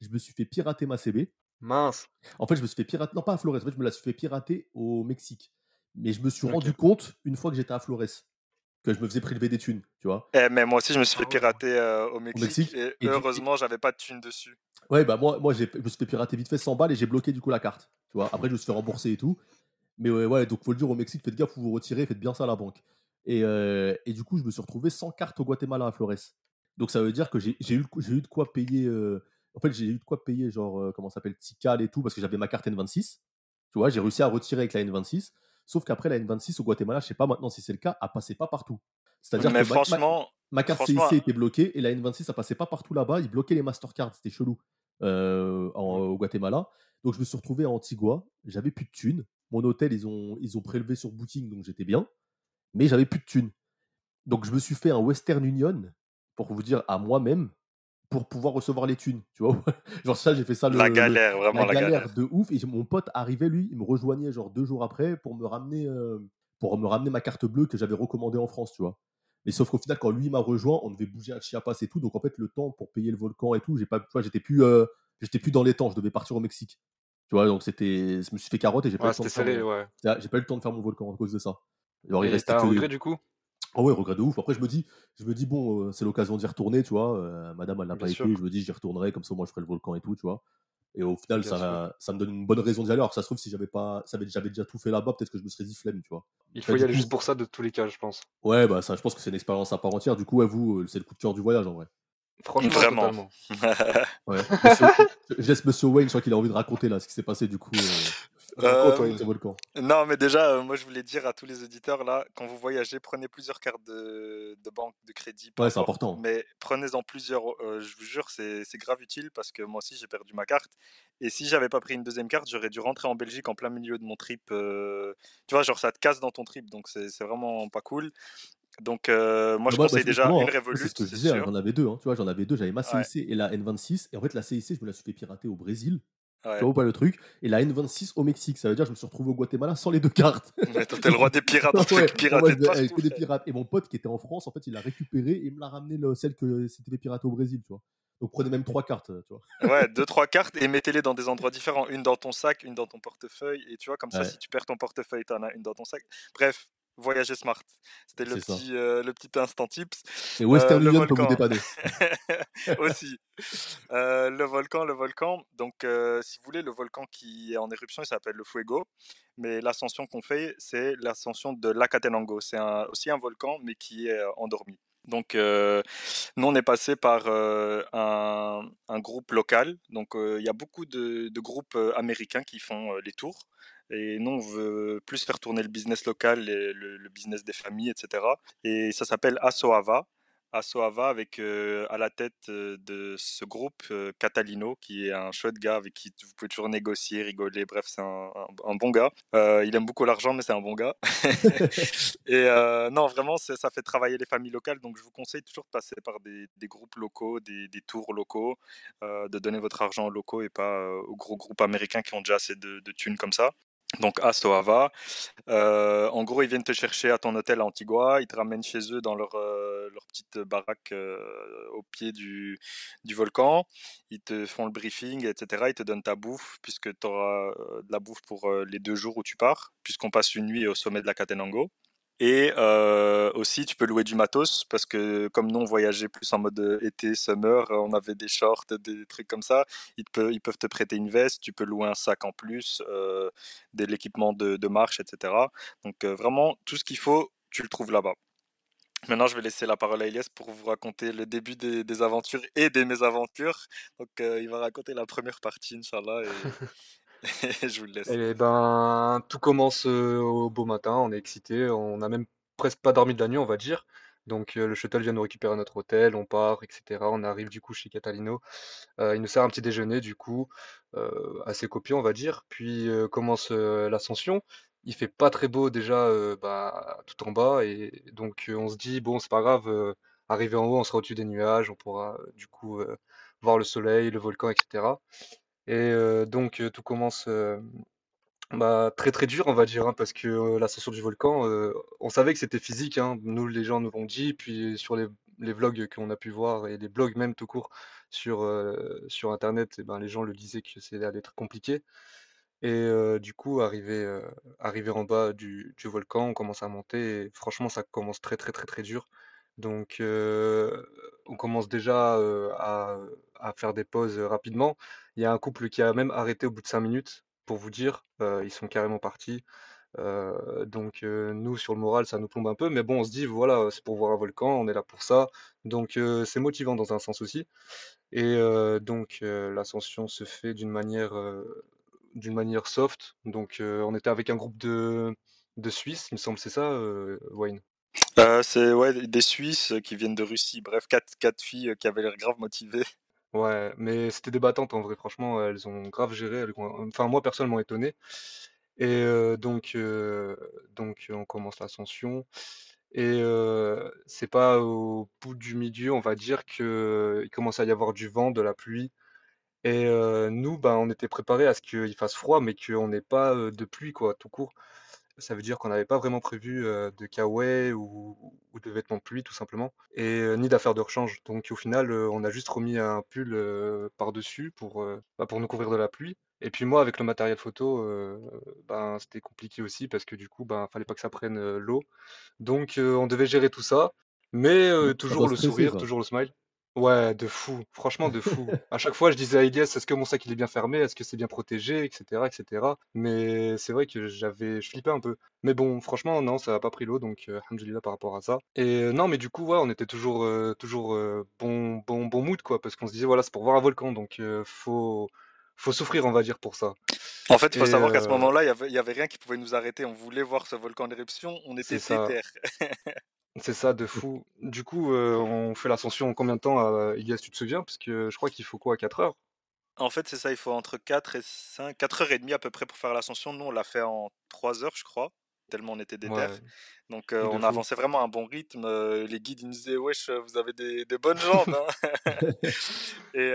je me suis fait pirater ma CB. Mince. En fait, je me suis fait pirater, non pas à Flores, en fait, je me la suis fait pirater au Mexique. Mais je me suis rendu compte, une fois que j'étais à Flores, que je me faisais prélever des thunes, tu vois. Eh, mais moi aussi, je me suis fait ouais. pirater euh, au Mexique, Mexique, et, et heureusement, j'avais pas de thunes dessus. Ouais, bah moi, moi j'ai- je me suis fait pirater vite fait 100 balles et j'ai bloqué du coup la carte. Tu vois, après je me suis fait rembourser et tout. Mais ouais, ouais, donc faut le dire au Mexique, faites gaffe, vous vous retirez, faites bien ça à la banque. Et, euh, et du coup, je me suis retrouvé sans carte au Guatemala à Flores. Donc ça veut dire que j'ai eu, eu de quoi payer. euh, En fait, j'ai eu de quoi payer, genre, euh, comment ça s'appelle, Tikal et tout, parce que j'avais ma carte N26. Tu vois, j'ai réussi à retirer avec la N26. Sauf qu'après, la N26 au Guatemala, je sais pas maintenant si c'est le cas, elle passait pas partout. C'est-à-dire que ma- franchement, Ma carte Franchement, CIC était bloquée et la N26 ça passait pas partout là-bas. Ils bloquaient les Mastercards, c'était chelou euh, en- au Guatemala. Donc je me suis retrouvé à Antigua, j'avais plus de thunes. Mon hôtel ils ont ils ont prélevé sur Booking donc j'étais bien, mais j'avais plus de thunes. Donc je me suis fait un Western Union pour vous dire à moi-même pour pouvoir recevoir les thunes, tu vois. genre ça j'ai fait ça le, la galère, vraiment la la galère, galère. de ouf. Et mon pote arrivait, lui, il me rejoignait genre deux jours après pour me ramener, euh, pour me ramener ma carte bleue que j'avais recommandée en France, tu vois. Mais sauf qu'au final, quand lui m'a rejoint, on devait bouger à Chiapas et tout. Donc en fait, le temps pour payer le volcan et tout, j'ai pas, tu vois, j'étais plus, euh, j'étais plus dans les temps. Je devais partir au Mexique. Tu vois, donc c'était, je me suis fait carotte et j'ai pas, eu Ouais, le temps de c'était faire salé, mon- ouais. j'ai pas eu le temps de faire mon volcan à cause de ça. Genre, il Et restait t'as un que- regret du coup? Ah ouais, regret de ouf. Après, je me dis, je me dis bon, euh, c'est l'occasion d'y retourner, tu vois. euh, madame, elle n'a pas sûr. été. Je me dis, j'y retournerai, comme ça, moi, je ferai le volcan et tout, tu vois. Et au final, ça, ça me donne une bonne raison d'y aller. Alors, ça se trouve, si j'avais pas, j'avais déjà tout fait là-bas, peut-être que je me serais dit flemme, tu vois. Il faut y aller coup, juste pour ça de tous les cas, je pense. Ouais, bah, ça, je pense que c'est une expérience à part entière. Du coup, ouais, vous, euh, c'est le coup de cœur du voyage, en vrai. Franchement, Vraiment. Ouais. Monsieur- je laisse Monsieur Wayne, je crois qu'il a envie de raconter là ce qui s'est passé, du coup, euh, Euh, toi, volcan. Non, mais déjà, euh, moi je voulais dire à tous les auditeurs là, quand vous voyagez, prenez plusieurs cartes de, de banque, de crédit. Ouais, c'est important. Mais prenez-en plusieurs, euh, je vous jure, c'est c'est grave utile parce que moi aussi j'ai perdu ma carte. Et si j'avais pas pris une deuxième carte, j'aurais dû rentrer en Belgique en plein milieu de mon trip. Tu vois, genre ça te casse dans ton trip, donc c'est c'est vraiment pas cool. Donc euh, moi je Bah, bah, conseille déjà justement, une hein, Revolut, C'est ce que je disais, hein, j'en avais deux. hein, tu vois, j'en avais deux. J'avais ma Ouais. CIC et la N26. Et en fait, la CIC, je me la suis fait pirater au Brésil. Ouais. Tu vois pas le truc Et la N26 au Mexique. Ça veut dire que je me suis retrouvé au Guatemala sans les deux cartes. Mais t'es le roi des pirates, Ouais, de partout. que des pirates. Et mon pote qui était en France, en fait, il l'a récupéré et il me l'a ramené le, celle que c'était fait pirater au Brésil, tu vois. Donc prenez même trois cartes, tu vois. Ouais, deux, trois cartes et mettez-les dans des endroits différents. Une dans ton sac, une dans ton portefeuille. Et tu vois, comme ça, si tu perds ton portefeuille, t'en as une dans ton sac. Bref, voyager smart. C'était le petit, euh, le petit instant tips. Et Western le Union peut vous dépanner. Aussi. Euh, le volcan, le volcan. Donc, euh, si vous voulez, le volcan qui est en éruption, il s'appelle le Fuego. Mais l'ascension qu'on fait, c'est l'ascension de l'Acatenango. C'est un- aussi un volcan, mais qui est euh, endormi. Donc, euh, nous, on est passé par euh, un, un groupe local. Donc, euh, il y a beaucoup de, de groupes euh, américains qui font euh, les tours. Et nous, on veut plus faire tourner le business local, et le, le business des familles, etc. Et ça s'appelle Asoava. à Soava avec à la tête de ce groupe Catalino, qui est un chouette gars avec qui vous pouvez toujours négocier, rigoler. Bref, c'est un, bon gars. il aime beaucoup l'argent, mais c'est un bon gars. et non, vraiment, ça fait travailler les familles locales. Donc, je vous conseille toujours de passer par des, groupes locaux, des, tours locaux, de donner votre argent aux locaux et pas aux gros groupes américains qui ont déjà assez de, de thunes comme ça donc à Soava. Euh, en gros, ils viennent te chercher à ton hôtel à Antigua, ils te ramènent chez eux dans leur, euh, petite baraque euh, au pied du, du, volcan, ils te font le briefing, etc. Ils te donnent ta bouffe, puisque tu auras de la bouffe pour les deux jours où tu pars, puisqu'on passe une nuit au sommet de la Catenango. Et euh, aussi, tu peux louer du matos parce que comme nous, on voyageait plus en mode euh, été, summer, euh, on avait des shorts, des trucs comme ça. Ils, peuvent te prêter une veste, tu peux louer un sac en plus, de l'équipement de, marche, etc. Donc vraiment, tout ce qu'il faut, tu le trouves là-bas. Maintenant, je vais laisser la parole à Elias pour vous raconter le début des, aventures et des mésaventures. Donc, il va raconter la première partie, Inch'Allah. Et, je vous le laisse. Et eh ben, tout commence au beau matin, on est excité, on n'a même presque pas dormi de la nuit, on va dire. Donc le shuttle vient nous récupérer à notre hôtel, on part, etc. On arrive du coup chez Catalino. il nous sert un petit déjeuner du coup, assez copieux on va dire. Puis commence l'ascension. Il fait pas très beau déjà bah, tout en bas et donc on se dit bon c'est pas grave, arrivé en haut on sera au-dessus des nuages, on pourra du coup voir le soleil, le volcan, etc. Et donc tout commence bah, très très dur, on va dire, hein, parce que l'ascension du volcan, on savait que c'était physique, hein, nous les gens nous l'ont dit, puis sur les, vlogs qu'on a pu voir et les blogs même tout court sur, sur internet, et eh ben, les gens le disaient que c'est allait être compliqué. Et du coup, arrivé, arrivé en bas du, du volcan, on commence à monter et franchement, ça commence très très très très dur. Donc, on commence déjà à, faire des pauses rapidement. Il y a un couple qui a même arrêté au bout de 5 minutes, pour vous dire. ils sont carrément partis. donc nous, sur le moral, ça nous plombe un peu. Mais bon, on se dit, voilà, c'est pour voir un volcan, on est là pour ça. Donc c'est motivant dans un sens aussi. Et donc l'ascension se fait d'une manière, manière soft. Donc on était avec un groupe de, de Suisses, il me semble, c'est ça, Wayne? C'est ouais, des Suisses qui viennent de Russie. Bref, quatre, quatre filles qui avaient l'air grave motivées. Ouais, mais c'était des battantes en vrai, franchement, elles ont grave géré, enfin moi personnellement étonné. Et donc, donc on commence l'ascension. Et c'est pas au bout du milieu, on va dire, qu'il commence à y avoir du vent, de la pluie. Et nous, ben, on était préparés à ce qu'il fasse froid, mais qu'on n'ait pas de pluie, quoi, tout court ça veut dire qu'on n'avait pas vraiment prévu de kawaii ou, de vêtements de pluie tout simplement, et ni d'affaires de rechange. Donc au final, on a juste remis un pull par-dessus pour, bah, pour nous couvrir de la pluie. Et puis moi, avec le matériel photo, ben, c'était compliqué aussi parce que du coup, ben, fallait pas que ça prenne l'eau. Donc on devait gérer tout ça, mais toujours le sourire, toujours le smile. Ouais, de fou, franchement de fou. À chaque fois, je disais à Elias, est-ce que mon sac il est bien fermé, est-ce que c'est bien protégé, etc., etc. Mais c'est vrai que j'avais, je flippais un peu. Mais bon, franchement, non, ça a pas pris l'eau, donc euh, par rapport à ça. Et euh, non, mais du coup, ouais, on était toujours, euh, toujours euh, bon, bon, bon mood, quoi, parce qu'on se disait, voilà, c'est pour voir un volcan, donc faut, faut souffrir, on va dire, pour ça. En fait, il faut savoir qu'à ce moment-là, il n'y avait, rien qui pouvait nous arrêter. On voulait voir ce volcan d'éruption, on était déter. C'est ça, de fou. Du coup, euh, on fait l'ascension en combien de temps, Ilias, tu te souviens? Parce que je crois qu'il faut quoi, 4 heures? En fait, c'est ça, il faut entre 4 et 5, 4 heures et demie à peu près pour faire l'ascension. Nous, on l'a fait en 3 heures, je crois, tellement on était déter. Donc, euh, on avançait vraiment à un bon rythme. Euh, les guides, ils nous disaient, wesh, vous avez des, bonnes jambes, hein. Et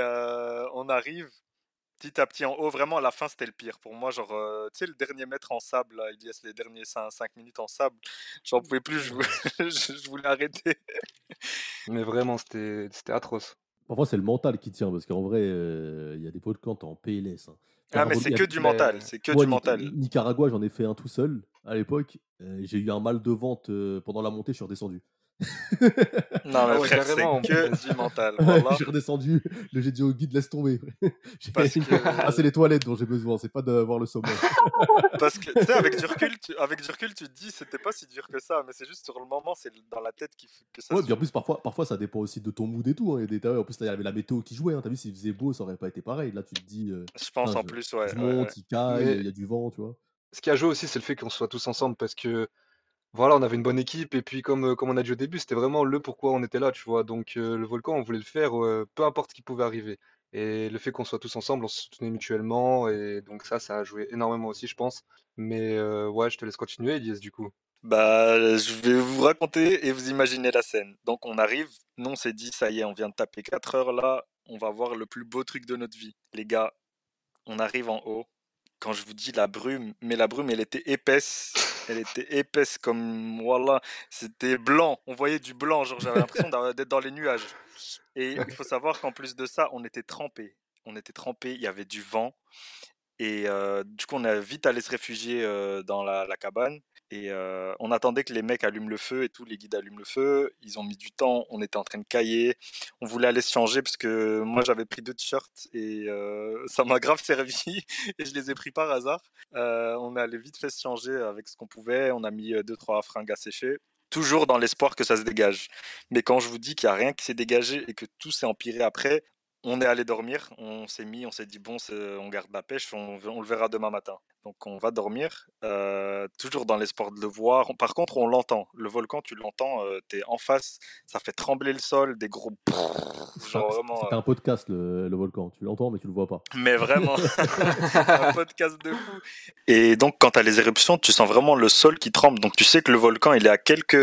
on arrive, petit à petit en haut. Vraiment, à la fin, c'était le pire. Pour moi, genre, euh, tu sais, le dernier mètre en sable, là, il y a les derniers 5, minutes en sable, j'en pouvais plus, je, je, voulais arrêter. Mais vraiment, c'était atroce. Parfois, c'est le mental qui tient, parce qu'en vrai, euh, il y a des camp en PLS. Hein. Ah, mais c'est que du mental, c'est que du mental. Nicaragua, j'en ai fait un tout seul à l'époque. Euh, j'ai eu un mal de vente pendant la montée, je suis redescendu. non, mais ah frère, c'est que du mental. je suis redescendu, j'ai dit au guide, laisse tomber. Ah, c'est les toilettes dont j'ai besoin, c'est pas d'avoir le sommeil. Parce que, tu sais, avec, du recul, tu, avec du recul, tu te dis, c'était pas si dur que ça, mais c'est juste sur le moment, c'est dans la tête qui, que ça Ouais, bien en plus, parfois, parfois, ça dépend aussi de ton mood et tout. Hein. des, en plus, il y avait la météo qui jouait. Hein. T'as vu, s'il faisait beau, ça aurait pas été pareil. Là, tu te dis. Euh, je pense en plus, ouais. Je monte, il caille, il y a du vent, tu vois. Ce qui a joué aussi, c'est le fait qu'on soit tous ensemble parce que voilà, on avait une bonne équipe et puis comme, heu, comme on a dit au début, c'était vraiment le pourquoi on était là, tu vois? Donc heu, le volcan, on voulait le faire, peu importe ce qui pouvait arriver et le fait qu'on soit tous ensemble, on se soutenait mutuellement et donc ça, ça a joué énormément aussi, je pense. Mais ouais, je te laisse continuer, Elias, du coup. Bah, je vais vous raconter et vous imaginez la scène. Donc on arrive, nous on s'est dit, ça y est, on vient de taper 4 heures là, on va voir le plus beau truc de notre vie. Les gars, on arrive en haut. Quand je vous dis la brume, mais la brume, elle était épaisse. Elle était épaisse comme, voilà, c'était blanc. On voyait du blanc, j'avais l'impression d'être dans les nuages. Et il faut savoir qu'en plus de ça, on était trempés. On était trempés, il y avait du vent. Et euh, du coup, on a vite allé se réfugier euh, dans la cabane. Et euh, on attendait que les mecs allument le feu et tout, les guides allument le feu. Ils ont mis du temps, on était en train de cailler. On voulait aller se changer parce que moi j'avais pris deux t-shirts et euh, ça m'a grave servi et je les ai pris par hasard. Euh, on est allé vite fait se changer avec ce qu'on pouvait. On a mis euh, deux, trois fringues à sécher. Toujours dans l'espoir que ça se dégage. Mais quand je vous dis qu'il n'y a rien qui s'est dégagé et que tout s'est empiré après, on est allé dormir, on s'est mis, on s'est dit bon, c'est- on garde la pêche, on, on le verra demain matin. Donc on va dormir, euh, toujours dans l'espoir de le voir. Par contre, on l'entend. Le volcan, tu l'entends, euh, t'es en face, ça fait trembler le sol, des gros. Euh, un podcast, le, le volcan. Tu l'entends, mais tu le vois pas. mais vraiment, un podcast de fou. Et donc, quand tu as les éruptions, tu sens vraiment le sol qui tremble. Donc, tu sais que le volcan, il est à quelques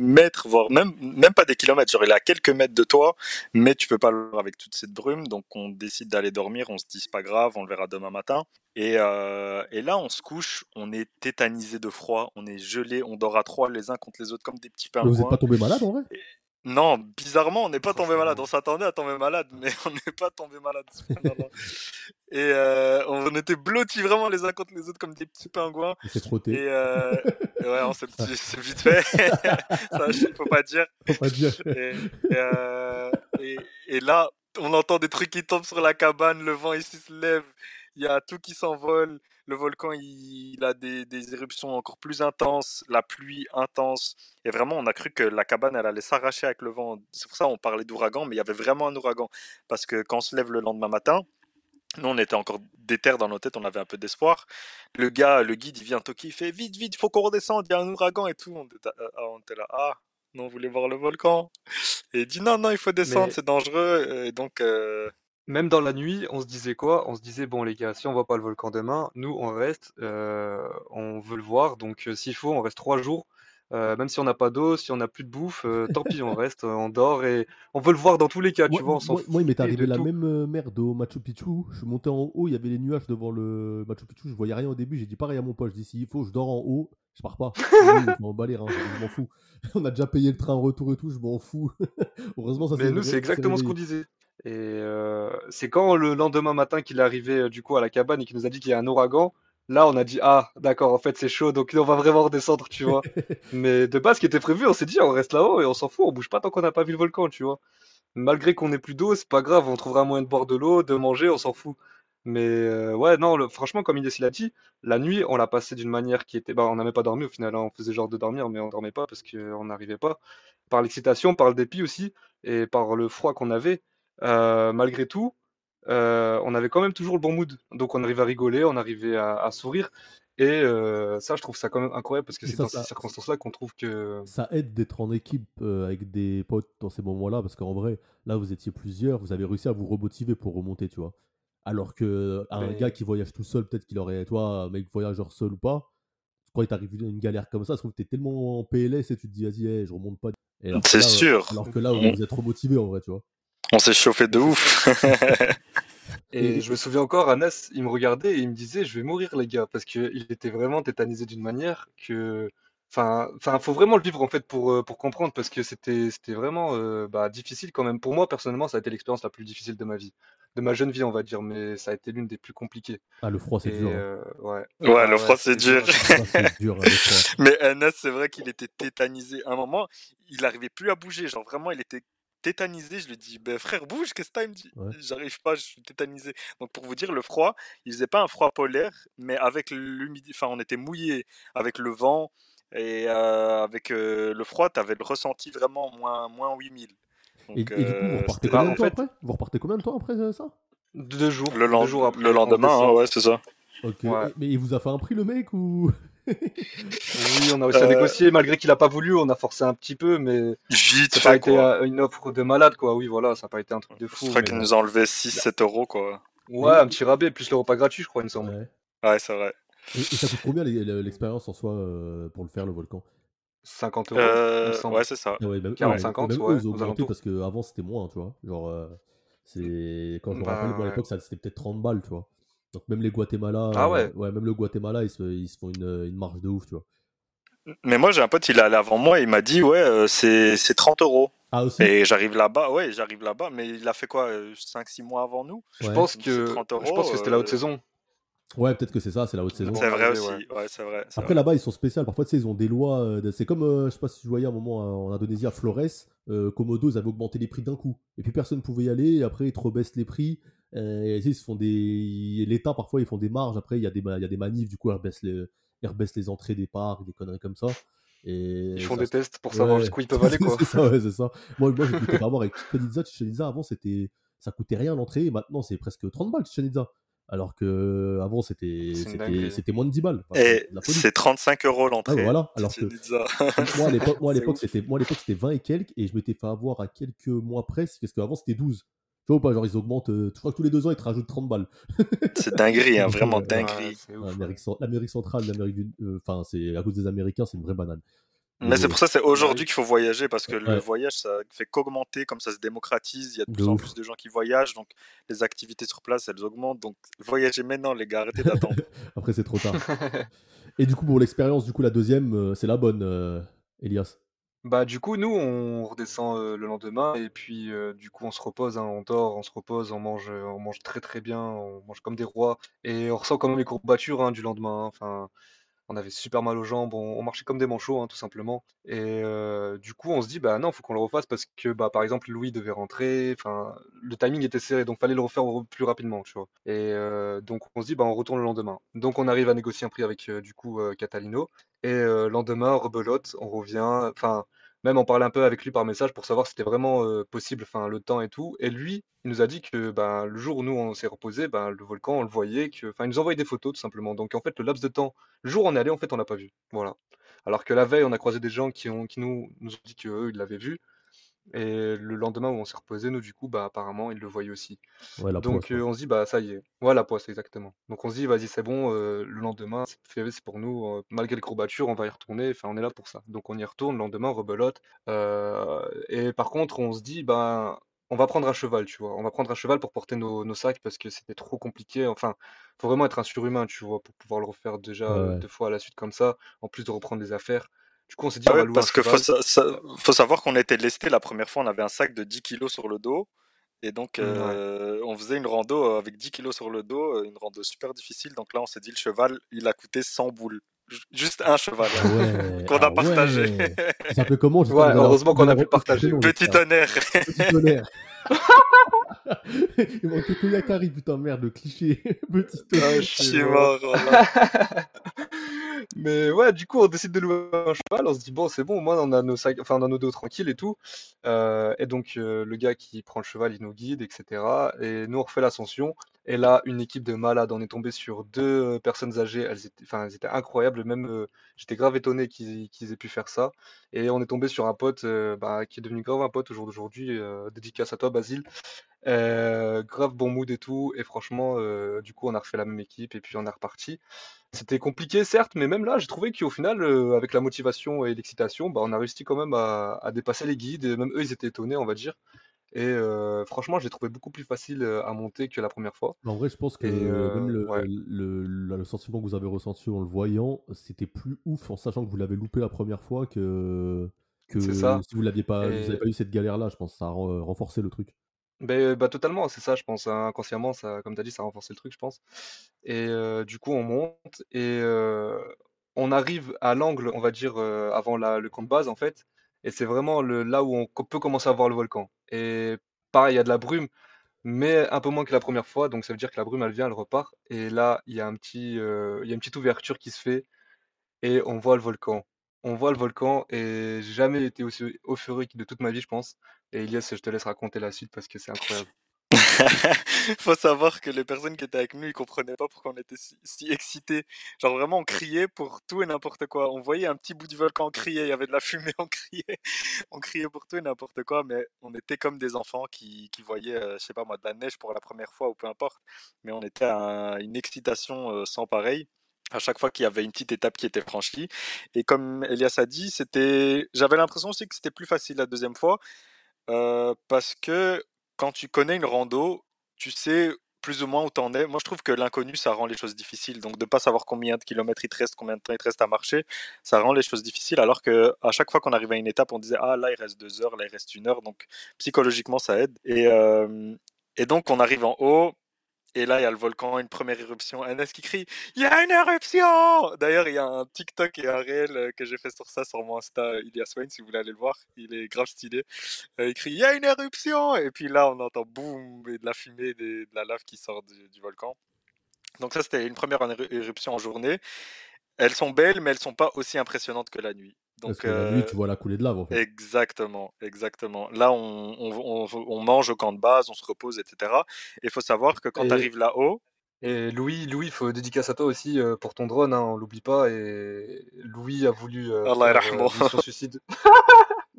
mètres, voire même, même pas des kilomètres. Genre, il est à quelques mètres de toi, mais tu peux pas le voir avec toute cette brume. Donc, on décide d'aller dormir. On se dit, c'est pas grave, on le verra demain matin. Et, euh, et là, on se couche, on est tétanisé de froid, on est gelé, on dort à trois les uns contre les autres comme des petits Mais vous pingouins. n'êtes pas tombé malade en vrai? Non, bizarrement, on n'est pas tombé malade. On s'attendait à tomber malade, mais on n'est pas tombé malade. Et euh, on était blottis vraiment les uns contre les autres comme des petits pingouins. Il s'est frotté. Et euh, ouais, on s'est c'est vite fait. Ça, faut pas dire. Faut pas dire. Et, et, euh, et, et là, on entend des trucs qui tombent sur la cabane, le vent ici se lève, il y a tout qui s'envole, le volcan il, a des, éruptions encore plus intenses, la pluie intense, et vraiment on a cru que la cabane elle allait s'arracher avec le vent. C'est pour ça qu'on parlait d'ouragan, mais il y avait vraiment un ouragan. Parce que quand on se lève le lendemain matin, nous, on était encore déter dans nos têtes, on avait un peu d'espoir. Le gars, le guide, il vient toquer, il fait vite, vite, faut qu'on redescende, il y a un ouragan et tout. On on était là, ah, non, on voulait voir le volcan. Et il dit non, non, il faut descendre, Mais- c'est dangereux. Et donc, euh, Même dans la nuit, on se disait quoi? On se disait, bon les gars, si on voit pas le volcan demain, nous on reste, euh, on veut le voir, donc euh, s'il faut, on reste trois jours. Euh, même si on n'a pas d'eau, si on n'a plus de bouffe, euh, tant pis, on reste, euh, on dort et on veut le voir dans tous les cas, tu Moi, vois, on moi- moi, il m'est arrivé la tout. même merde au Machu Picchu. Je suis monté en haut, il y avait les nuages devant le Machu Picchu. Je voyais rien au début. J'ai dit pareil à mon pote. Je dis s'il faut, je dors en haut. Je pars pas. Je m'en bats les reins, je m'en fous. On a déjà payé le train retour et tout. Je m'en fous. Heureusement, ça Mais s'est nous, ré- c'est exactement ce qu'on disait. Et euh, c'est quand le lendemain matin qu'il est arrivé du coup à la cabane et qu'il nous a dit qu'il y a un ouragan, là on a dit ah d'accord en fait c'est chaud donc on va vraiment redescendre tu vois. Mais de base ce qui était prévu on s'est dit on reste là-haut et on s'en fout on bouge pas tant qu'on n'a pas vu le volcan tu vois. Malgré qu'on ait plus d'eau c'est pas grave on trouvera un moyen de boire de l'eau de manger on s'en fout. Mais euh, ouais non le- franchement comme Inès l'a dit la nuit on l'a passé d'une manière qui était bah on n'a même pas dormi au final hein. on faisait genre de dormir mais on dormait pas parce qu'on n'arrivait pas par l'excitation par le dépit aussi et par le froid qu'on avait. Euh, malgré tout, euh, on avait quand même toujours le bon mood. Donc on arrivait à rigoler, on arrivait à, à sourire. Et euh, ça, je trouve ça quand même incroyable parce que c'est dans ça- ces circonstances-là qu'on trouve que. Ça aide d'être en équipe euh, avec des potes dans ces moments-là. Parce qu'en vrai, là, vous étiez plusieurs. Vous avez réussi à vous remotiver pour remonter, tu vois. Alors que un Mais- gars qui voyage tout seul, peut-être qu'il aurait, toi, mec voyageur seul ou pas, quand il t'arrive une galère comme ça, je trouve que t'es tellement en PLS et tu te dis, vas-y, hey, je remonte pas. Et alors que C'est là, sûr. Alors que là, On- vous êtes remotivé en vrai, tu vois. On s'est chauffé de ouf. Et je me souviens encore, Anas, il me regardait et il me disait, je vais mourir, les gars, parce qu'il était vraiment tétanisé d'une manière que. Enfin, enfin, faut vraiment le vivre en fait pour, euh, pour comprendre parce que c'était, c'était vraiment euh, bah, difficile quand même. Pour moi, personnellement, ça a été l'expérience la plus difficile de ma vie, de ma jeune vie, on va dire, mais ça a été l'une des plus compliquées. Ah, le froid, c'est dur. hein. euh, ouais. Ouais, le froid, c'est dur. Dur, hein. Mais Anas, c'est vrai qu'il était tétanisé. À un moment, il n'arrivait plus à bouger. Genre, vraiment, il était tétanisé. Je lui dis, ben, frère, bouge, qu'est-ce que t'as? Il me dit, Ouais. j'arrive pas, je suis tétanisé. Donc, pour vous dire, le froid, il faisait pas un froid polaire, mais avec l'humidité, enfin, on était mouillé avec le vent et euh, avec euh, le froid, t'avais le ressenti vraiment moins, moins 8000. Donc, Et, et du coup, vous euh, repartez combien de temps fait- après? Vous repartez combien de temps après ça? Deux jours, le, deux lend- jours après, le on lendemain, hein, ouais, c'est ça. Ok. Ouais. Et- mais il vous a fait un prix le mec ou? Oui, on a réussi à Euh, négocier, malgré qu'il a pas voulu, on a forcé un petit peu, mais Vite ça n'a pas fait, été quoi. une offre de malade, quoi. Oui, voilà, ça n'a pas été un truc de Je fou, crois mais qu'il nous a enlevé 6-7 euros, quoi. Ouais, un petit rabais, plus le repas gratuit, je crois, il me semble. Ouais. Ouais, c'est vrai. Et, et ça coûte combien l'e- l'e- l'expérience en soi euh, pour le faire, le volcan? 50 euros, il me Euh, semble. ouais, c'est ça. Ah ouais, même eux, 40-50, même eux, ouais, ils ont augmenté parce qu'avant c'était moins, tu vois. Genre, euh, c'est quand je me rappelle, Ben, moi à l'époque, ça- c'était peut-être 30 balles, tu vois. Donc même les Guatemala, Ah euh, ouais. même le Guatemala, ils se, ils se font une, une marge de ouf, tu vois. Mais moi, j'ai un pote, il est allé avant moi, il m'a dit, ouais, euh, c'est c'est 30 euros. Ah aussi? Et j'arrive là-bas, ouais, j'arrive là-bas, mais il a fait quoi 5-6 mois avant nous? Je pense que 30 je pense que c'était la haute euh, saison. Ouais, peut-être que c'est ça, c'est la haute saison. C'est vrai aussi, ouais. ouais, c'est vrai. Après là-bas, ils sont spéciaux. Parfois, tu sais, ils ont des lois. euh, de- C'est comme, euh, je sais pas si tu voyais à un moment euh, en Indonésie, à Flores, euh, Komodo, ils avaient augmenté les prix d'un coup. Et puis personne pouvait y aller. Et après, ils te rebaissent les prix. Et ils se font des. L'État, parfois, ils font des marges. Après, il y, a des y a des manifs. Du coup, ils rebaissent les, ils rebaissent les entrées des parcs, des conneries comme ça. Et Ils font ça des tests pour savoir Ouais. jusqu'où ils peuvent aller, quoi. c'est ça, ouais, c'est ça. Moi, moi coûté vraiment avec Chichen Itza. Chichen Itza, avant, c'était, ça coûtait rien l'entrée. Maintenant, c'est presque 30 balles, Chichen Itza. Alors que avant, c'était, c'était, moins de 10 balles. Enfin, c'est Et c'est 35 euros Ah, l'entrée. voilà. Alors que moi, à l'époque, moi, à C'est l'époque, ouf. c'était, moi, à l'époque, c'était 20 et quelques. Et je m'étais fait avoir à quelques mois près. Parce qu'avant, c'était 12. Tu vois ou pas Genre, ils augmentent. euh, je crois que tous les deux ans, ils te rajoutent 30 balles. C'est dinguerie, hein, vraiment ouais. dinguerie. Ouais. L'Amérique, cent- l'Amérique centrale, l'Amérique du. euh, Enfin, c'est à cause des Américains, c'est une vraie banane. Mais c'est pour ça c'est aujourd'hui qu'il faut voyager parce que le voyage ça fait qu'augmenter, comme ça se démocratise, il y a de De plus en plus de gens qui voyagent, donc les activités sur place elles augmentent. Donc voyagez maintenant les gars, arrêtez d'attendre. Après, c'est trop tard. Et du coup, pour l'expérience, du coup, la deuxième, euh, c'est la bonne, euh, Elias? Bah du coup nous on redescend euh, le lendemain et puis euh, du coup on se repose, hein, on dort, on se repose, on mange, on mange très très bien, on mange comme des rois et on ressent quand même les courbatures hein, du lendemain. hein. On avait super mal aux jambes, on, marchait comme des manchots hein, tout simplement. Et euh, du coup on se dit bah non faut qu'on le refasse parce que bah par exemple Louis devait rentrer, enfin le timing était serré donc fallait le refaire plus rapidement tu vois. Et euh, donc on se dit bah on retourne le lendemain. Donc on arrive à négocier un prix avec euh, du coup Catalino et euh, lendemain rebelote, on revient, enfin même en parler un peu avec lui par message pour savoir si c'était vraiment euh, possible, enfin le temps et tout. Et lui, il nous a dit que ben, le jour où nous on s'est reposé, ben, le volcan on le voyait, que, enfin il nous envoyait des photos tout simplement. Donc en fait le laps de temps, le jour où on est allé, en fait on l'a pas vu. Voilà. Alors que la veille on a croisé des gens qui ont, nous, nous ont dit qu'eux ils l'avaient vu. Et le lendemain où on s'est reposé, nous du coup bah apparemment ils le voyaient aussi. Ouais, la Donc poisse. euh, on se dit bah ça y est, voilà la poisse exactement. Donc on se dit vas-y c'est bon, euh, le lendemain c'est pour nous, euh, malgré les courbatures on va y retourner, enfin on est là pour ça. Donc on y retourne, le lendemain on rebelote. Et par contre on se dit ben on va prendre un cheval, tu vois, on va prendre un cheval pour porter nos, nos sacs parce que c'était trop compliqué. Enfin faut vraiment être un surhumain tu vois pour pouvoir le refaire déjà Ouais, ouais. deux fois à la suite comme ça, en plus de reprendre les affaires. Du coup on s'est dit Ah on va ouais, parce que faut, cheval. sa- sa- faut savoir qu'on était lesté la première fois, on avait un sac de 10 kilos sur le dos. Et donc, Ouais. euh, on faisait une rando euh, avec 10 kilos sur le dos, euh, une rando super difficile. Donc là, on s'est dit, le cheval, il a coûté 100 boules. Ju- Juste un cheval Ah ouais, qu'on a ah partagé. ouais. Ça s'appelait comment Ouais, heureusement qu'on a pu le partager, Petit tonnerre. Petit tonnerre. Il manquait que Yakari, putain, merde, le cliché. Petit Ah, tonnerre. je suis Je suis mort. mort. voilà. Mais ouais, du coup, on décide de louer un cheval. On se dit, bon, c'est bon, moins, on a nos sacs, enfin, on nos dos tranquilles et tout. Euh, et donc, euh, le gars qui prend le cheval, il nous guide, etc. Et nous, on refait l'ascension. Et là, une équipe de malades. On est tombé sur deux personnes âgées. Elles étaient, enfin, elles étaient incroyables. Même, euh, j'étais grave étonné qu'ils aient pu faire ça. Et on est tombé sur un pote euh, bah, qui est devenu grave un pote au jour d'aujourd'hui. Euh, dédicace à toi, Basile. Euh, grave bon mood et tout. Et franchement, du coup, on a refait la même équipe et puis on est reparti. C'était compliqué, certes, mais même là, j'ai trouvé qu'au final, avec la motivation et l'excitation, bah, on a réussi quand même à, à dépasser les guides. Même eux, ils étaient étonnés, on va dire. Et euh, franchement, j'ai trouvé beaucoup plus facile euh, à monter que la première fois. En vrai, je pense que euh, même le, ouais, le, le- le sentiment que vous avez ressenti en le voyant, c'était plus ouf en sachant que vous l'avez loupé la première fois que, que ça. si vous l'aviez pas, vous avez Et pas eu cette galère-là. Je pense que ça a re- renforcé le truc. ben, bah, totalement, c'est ça, je pense. hein, inconsciemment, ça, comme tu as dit, ça a renforcé le truc, je pense. Et euh, du coup, on monte et on arrive à l'angle, on va dire, avant la- le camp de base, en fait. Et c'est vraiment le, là où on peut commencer à voir le volcan. Et pareil, il y a de la brume, mais un peu moins que la première fois. Donc ça veut dire que la brume, elle vient, elle repart. Et là, il y a un petit, euh, il y a une petite ouverture qui se fait et on voit le volcan. On voit le volcan et j'ai jamais été aussi euphorique de toute ma vie, je pense. Et Elias, je te laisse raconter la suite parce que c'est incroyable. Faut savoir que les personnes qui étaient avec nous, ils comprenaient pas pourquoi on était si, excités. Genre vraiment, on criait pour tout et n'importe quoi. On voyait un petit bout du volcan, on criait, il y avait de la fumée, on criait. On criait pour tout et n'importe quoi, mais on était comme des enfants qui, qui voyaient, euh, je sais pas moi, de la neige pour la première fois ou peu importe. Mais on était à une excitation euh, sans pareil à chaque fois qu'il y avait une petite étape qui était franchie. Et comme Elias a dit, c'était, j'avais l'impression aussi que c'était plus facile la deuxième fois, euh, parce que quand tu connais une rando, tu sais plus ou moins où t'en es. Moi, je trouve que l'inconnu, ça rend les choses difficiles. Donc, de pas savoir combien de kilomètres il te reste, combien de temps il te reste à marcher, ça rend les choses difficiles. Alors que à chaque fois qu'on arrivait à une étape, on disait ah là il reste deux heures, là il reste une heure. Donc, psychologiquement, ça aide. Et euh, et donc, on arrive en haut. Et là, il y a le volcan, une première éruption. Anas qui crie Il y a une éruption D'ailleurs, il y a un TikTok et un réel euh, que j'ai fait sur ça sur mon Insta, Ilias Wayne, si vous voulez aller le voir. Il est grave stylé. Euh, il crie Il y a une éruption Et puis là, on entend boum et de la fumée, de la lave qui sort du, du volcan. Donc, ça, c'était une première éruption en journée. Elles sont belles, mais elles sont pas aussi impressionnantes que la nuit. Parce Donc, que la nuit, euh, tu vois la coulée de lave, en fait. Exactement, exactement. Là, on, on- on- on mange au camp de base, on se repose, etc. Et il faut savoir que quand tu arrives là-haut, et Louis, Louis, faut dédicace à toi aussi euh, pour ton drone, hein, on l'oublie pas. Et Louis a voulu euh, Allah faire euh, mission suicide.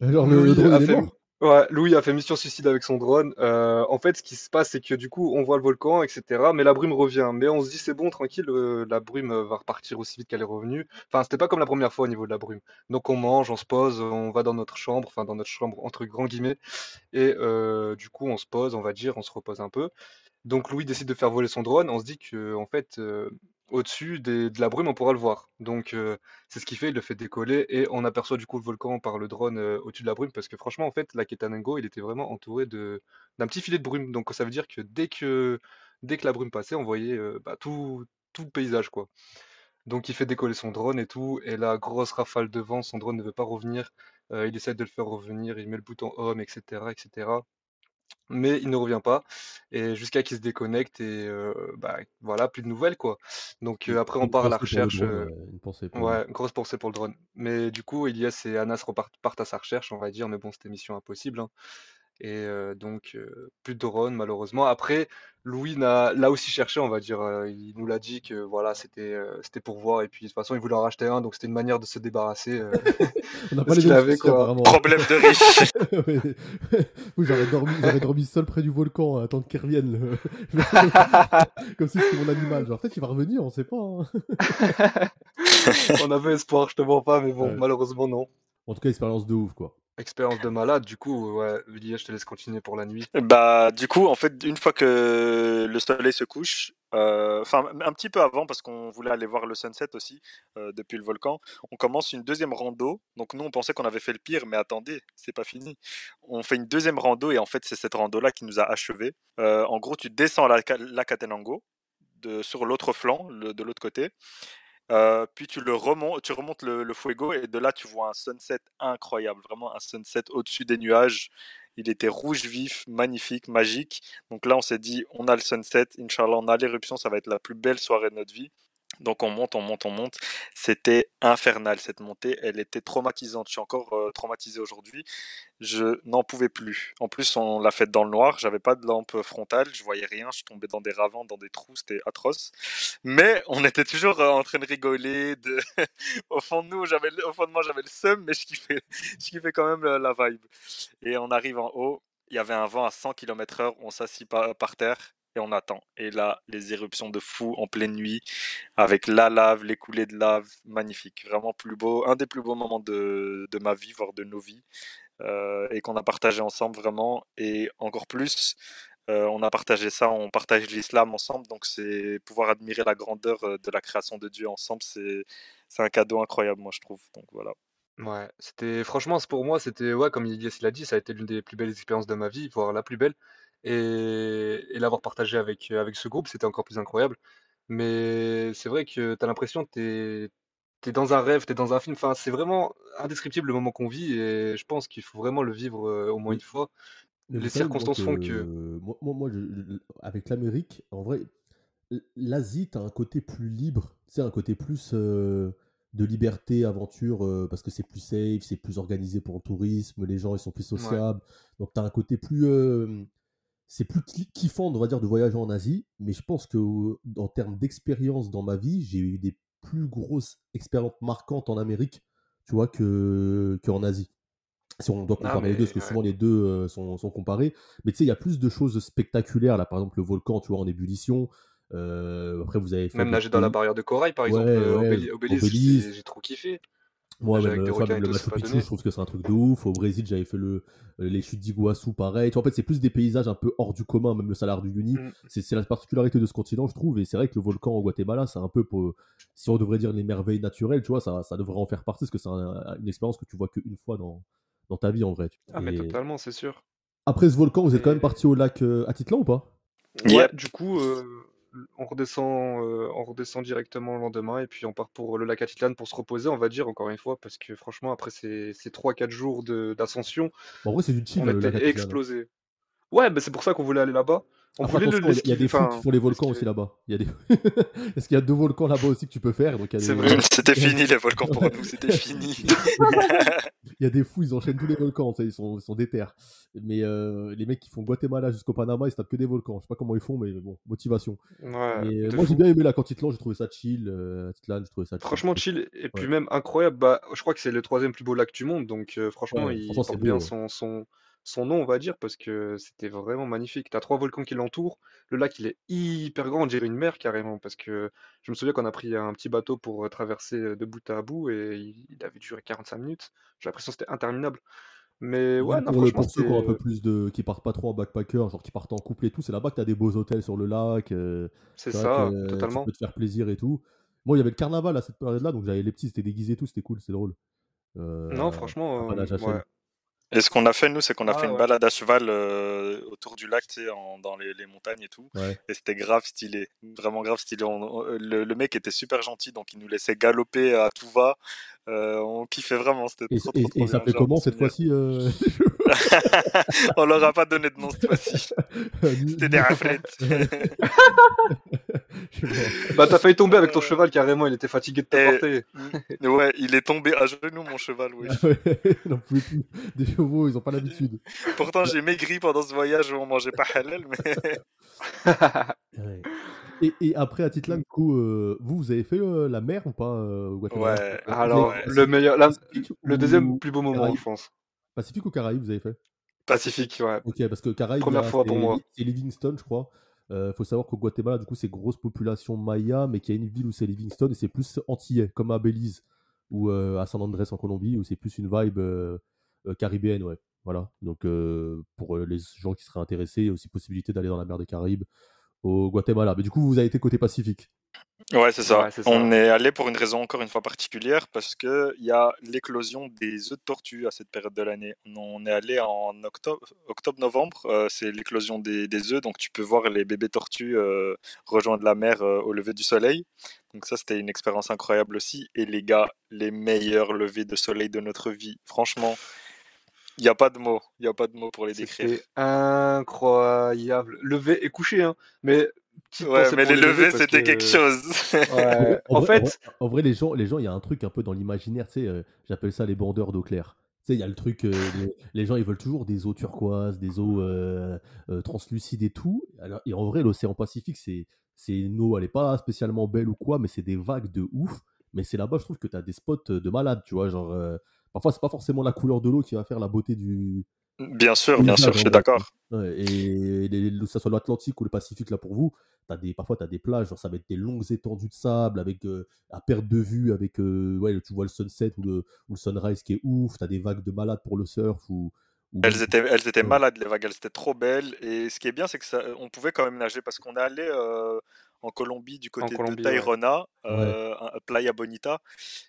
Alors, le, le Louis drone, a est fait, mort? Ouais, Louis a fait mission suicide avec son drone. Euh, en fait, ce qui se passe, c'est que du coup, on voit le volcan, etc. Mais la brume revient. Mais on se dit, c'est bon, tranquille, euh, la brume euh, va repartir aussi vite qu'elle est revenue. Enfin, c'était pas comme la première fois au niveau de la brume. Donc, on mange, on se pose, on va dans notre chambre, enfin, dans notre chambre entre grands guillemets. Et du coup, on se pose, on va dire, on se repose un peu. Donc Louis décide de faire voler son drone. On se dit que en fait, au-dessus des- de la brume, on pourra le voir. Donc euh, c'est ce qu'il fait, il le fait décoller et on aperçoit du coup le volcan par le drone euh, au-dessus de la brume parce que franchement, en fait, la Ketanengo, il était vraiment entouré de d'un petit filet de brume. Donc ça veut dire que dès que dès que la brume passait, on voyait euh, bah, tout tout le paysage quoi. Donc il fait décoller son drone et tout, et la grosse rafale de vent, son drone ne veut pas revenir. Il essaie de le faire revenir, il met le bouton home, etc., etc mais il ne revient pas et jusqu'à qu'il se déconnecte et heu, bah, voilà, plus de nouvelles, quoi. Donc Une après on une part à la recherche, drone, heu ouais, une pensée pour grosse pensée pour le drone. Mais du coup, Elias et Anas repartent partent à sa recherche, on va dire, mais bon, c'était mission impossible, hein et heu, donc heu, plus de drone malheureusement. Après, Louis n'a l'a aussi cherché, on va dire, heu, il nous l'a dit que voilà, c'était, c'était pour voir et puis de toute façon, il voulait en racheter un, donc c'était une manière de se débarrasser, On n'a pas les avait, quoi. apparemment. problème de riche. Oui, j'aurais dormi, j'aurais dormi seul près du volcan à attendre qu'il revienne. le- Comme si c'était mon animal. Genre, peut-être qu'il va revenir, on sait pas. hein. On avait espoir, je te mens pas, mais bon, Ouais. malheureusement non. En tout cas, expérience de ouf, quoi. Expérience de malade, du coup, ouais, Elias, je te laisse continuer pour la nuit. Bah, du coup, en fait, une fois que le soleil se couche, euh, enfin, un petit peu avant, parce qu'on voulait aller voir le sunset aussi, euh, depuis le volcan, on commence une deuxième rando. Donc, nous, on pensait qu'on avait fait le pire, mais attendez, c'est pas fini. On fait une deuxième rando, et en fait, c'est cette rando-là qui nous a achevés. Euh, en gros, tu descends la, la Catenango, de, sur l'autre flanc, le- de l'autre côté. Euh, puis tu le remontes, tu remontes le, le Fuego et de là tu vois un sunset incroyable, vraiment un sunset au-dessus des nuages. Il était rouge vif, magnifique, magique. Donc là on s'est dit on a le sunset, Inch'Allah on a l'éruption, ça va être la plus belle soirée de notre vie. Donc on monte, on monte, on monte. C'était infernal cette montée, elle était traumatisante. Je suis encore euh, traumatisé aujourd'hui. Je n'en pouvais plus. En plus on l'a faite dans le noir, j'avais pas de lampe frontale, je voyais rien, je tombais dans des ravins, dans des trous, c'était atroce. Mais on était toujours euh, en train de rigoler. Au fond de nous, j'avais, au fond de moi, j'avais le seum, mais je kiffais, je quand même la, la vibe. Et on arrive en haut, il y avait un vent à 100 km/h, on s'assit par, par terre et on attend. Et là, les éruptions de fou en pleine nuit, avec la lave, les coulées de lave, magnifique. Vraiment plus beau, un des plus beaux moments de, de ma vie, voire de nos vies, euh, et qu'on a partagé ensemble vraiment. Et encore plus, euh, on a partagé ça, on partage l'islam ensemble, donc c'est pouvoir admirer la grandeur euh, de la création de Dieu ensemble, c'est un cadeau incroyable, moi je trouve. Donc voilà. Ouais, c'était franchement, pour moi, c'était ouais, comme Elias l'a dit, ça a été l'une des plus belles expériences de ma vie, voire la plus belle. Et, et l'avoir partagé avec, avec ce groupe, c'était encore plus incroyable. Mais c'est vrai que tu as l'impression que t'es, t'es dans un rêve, t'es dans un film. Enfin, c'est vraiment indescriptible le moment qu'on vit et je pense qu'il faut vraiment le vivre euh, au moins une fois. mais vous Les savez, moi, circonstances font que. que. Moi, moi, moi, je- avec l'Amérique, en vrai, l'Asie, t'as un côté plus libre. Tu sais, un côté plus euh, de liberté, aventure, euh, parce que c'est plus safe, c'est plus organisé pour le tourisme, les gens, ils sont plus sociables. Donc, t'as un côté plus. euh, c'est plus kiffant, on va dire, de voyager en Asie, mais je pense que en termes d'expérience dans ma vie, j'ai eu des plus grosses expériences marquantes en Amérique, tu vois, que qu'en Asie. Si on doit comparer les deux, parce que souvent les deux sont, sont, comparés. Mais tu sais, il y a plus de choses spectaculaires. Là, par exemple, le volcan, tu vois, en ébullition. après, vous avez fait Même nager dans la barrière de corail, par exemple, ouais, j'ai trop kiffé. Moi, même, le, le Machu Picchu, je trouve que c'est un truc de ouf. Au Brésil, j'avais fait le, les chutes d'Iguassou, pareil. Tu vois, en fait, c'est plus des paysages un peu hors du commun, même le salaire du Uni. Mm. C'est la particularité de ce continent, je trouve. Et c'est vrai que le volcan au Guatemala, c'est un peu pour, si on devrait dire les merveilles naturelles, tu vois, ça, ça devrait en faire partie, parce que c'est une expérience que tu vois qu'une fois dans, dans ta vie, en vrai. Ah, mais totalement, c'est sûr. Après ce volcan, vous êtes quand même parti au lac euh, Atitlan ou pas? Ouais, du coup, euh, on redescend, euh, on redescend directement le lendemain et puis on part pour le lac Atitlan pour se reposer, on va dire, encore une fois, parce que franchement, après ces, ces 3-4 jours d'ascension, en vrai, c'est du chill, on était explosé. Ouais, bah c'est pour ça qu'on voulait aller là-bas. On voulait le, il y a des fous qui font les volcans aussi là-bas. Il y a des... Est-ce qu'il y a deux volcans là-bas aussi que tu peux faire? Donc C'est vrai. C'était fini les volcans pour nous, c'était fini. il y a des fous, ils enchaînent tous les volcans, ils sont, ils sont déter. Mais euh, les mecs qui font Guatemala jusqu'au Panama, ils se tapent que des volcans. Je sais pas comment ils font, mais bon, motivation. Ouais, moi j'ai bien aimé la Cantitlan, j'ai trouvé ça chill. Euh, j'ai trouvé ça chill. Franchement chill, et puis même incroyable. Bah, je crois que c'est le troisième plus beau lac du monde, donc euh, franchement, il porte bien son, son son nom, on va dire, parce que c'était vraiment magnifique. Tu as trois volcans qui l'entourent. Le lac, il est hyper grand, on dirait une mer carrément, parce que je me souviens qu'on a pris un petit bateau pour traverser de bout à bout et il, avait duré 45 minutes. J'ai l'impression que c'était interminable. Mais ouais, non, pour, pour ceux qui ont un peu plus de. qui partent pas trop en backpacker, genre qui partent en couple et tout, c'est là-bas que tu as des beaux hôtels sur le lac. c'est ça, totalement. Tu peux te faire plaisir et tout. Moi, il y avait le carnaval à cette période-là, donc j'avais les petits, c'était déguisé et tout, c'était cool, c'était drôle. non, franchement, et ce qu'on a fait, nous, c'est qu'on a ah fait une balade à cheval euh, autour du lac, tu sais, dans les, les, montagnes et tout. Et c'était grave stylé, vraiment grave stylé. le, mec était super gentil, donc il nous laissait galoper à tout va. Euh, on kiffait vraiment, c'était trop, trop, trop, Et, ça s'appelait comment cette fois-ci euh... On leur a pas donné de nom cette fois-ci. c'était des raflettes. bah t'as failli tomber avec ton cheval carrément, il était fatigué de te porter. ouais, il est tombé à genoux mon cheval, oui. non plus, des chevaux, ils ont pas l'habitude. Pourtant j'ai maigri pendant ce voyage où on mangeait pas halal, mais. Et, et, après, à Titlan, du coup, euh, vous, vous avez fait euh, la mer ou pas euh, Ouais, alors le meilleur, le deuxième plus beau moment, je pense. Pacifique ou Caraïbes, vous avez fait? Pacifique, ouais. Ok, parce que Caraïbes, première fois pour moi. C'est Livingston, je crois. Il euh, faut savoir qu'au Guatemala, du coup, c'est grosse population maya, mais qu'il y a une ville où c'est Livingston et c'est plus antillais, comme à Belize ou euh, à San Andrés en Colombie, où c'est plus une vibe euh, caribéenne, ouais. Voilà. Donc, pour les gens qui seraient intéressés, il y a aussi possibilité d'aller dans la mer des Caraïbes au Guatemala. Mais du coup, vous avez été côté Pacifique? Ouais, c'est ça. On est allé pour une raison encore une fois particulière parce qu'il y a l'éclosion des œufs de tortue à cette période de l'année. On est allé en octobre, octobre-novembre, euh, c'est l'éclosion des, des, œufs, donc tu peux voir les bébés tortues euh, rejoindre la mer euh, au lever du soleil. Donc ça, c'était une expérience incroyable aussi. Et les gars, les meilleurs levées de soleil de notre vie. Franchement, il n'y a pas de mots. Il n'y a pas de mots pour les décrire. C'est incroyable. Lever et coucher, hein. Mais Ouais, mais les levées, c'était quelque chose. en, fait, en vrai, les gens, les gens, il y a un truc un peu dans l'imaginaire, tu sais, euh, j'appelle ça les bandeurs d'eau claire. Tu sais, il y a le truc, euh, les, gens, ils veulent toujours des eaux turquoises, des eaux euh, translucides et tout. Alors, et en vrai, l'océan Pacifique, c'est, c'est une eau, elle est pas spécialement belle ou quoi, mais c'est des vagues de ouf. Mais c'est là-bas, je trouve que tu as des spots de malade, tu vois, genre. Parfois, c'est pas forcément la couleur de l'eau qui va faire la beauté du, Bien sûr, bien sûr, je suis d'accord. et que ce soit l'Atlantique ou le Pacifique, là, pour vous, as des, parfois, tu as des plages, genre, ça va être des longues étendues de sable avec euh, à perte de vue, avec, euh, ouais, tu vois le sunset ou le, ou le sunrise qui est ouf, tu as des vagues de malades pour le surf. Ou, elles étaient, elles étaient malades, les vagues, elles étaient trop belles. Et ce qui est bien, c'est que ça, on pouvait quand même nager parce qu'on est allé euh, en Colombie, du côté de Tayrona, euh, Playa Bonita.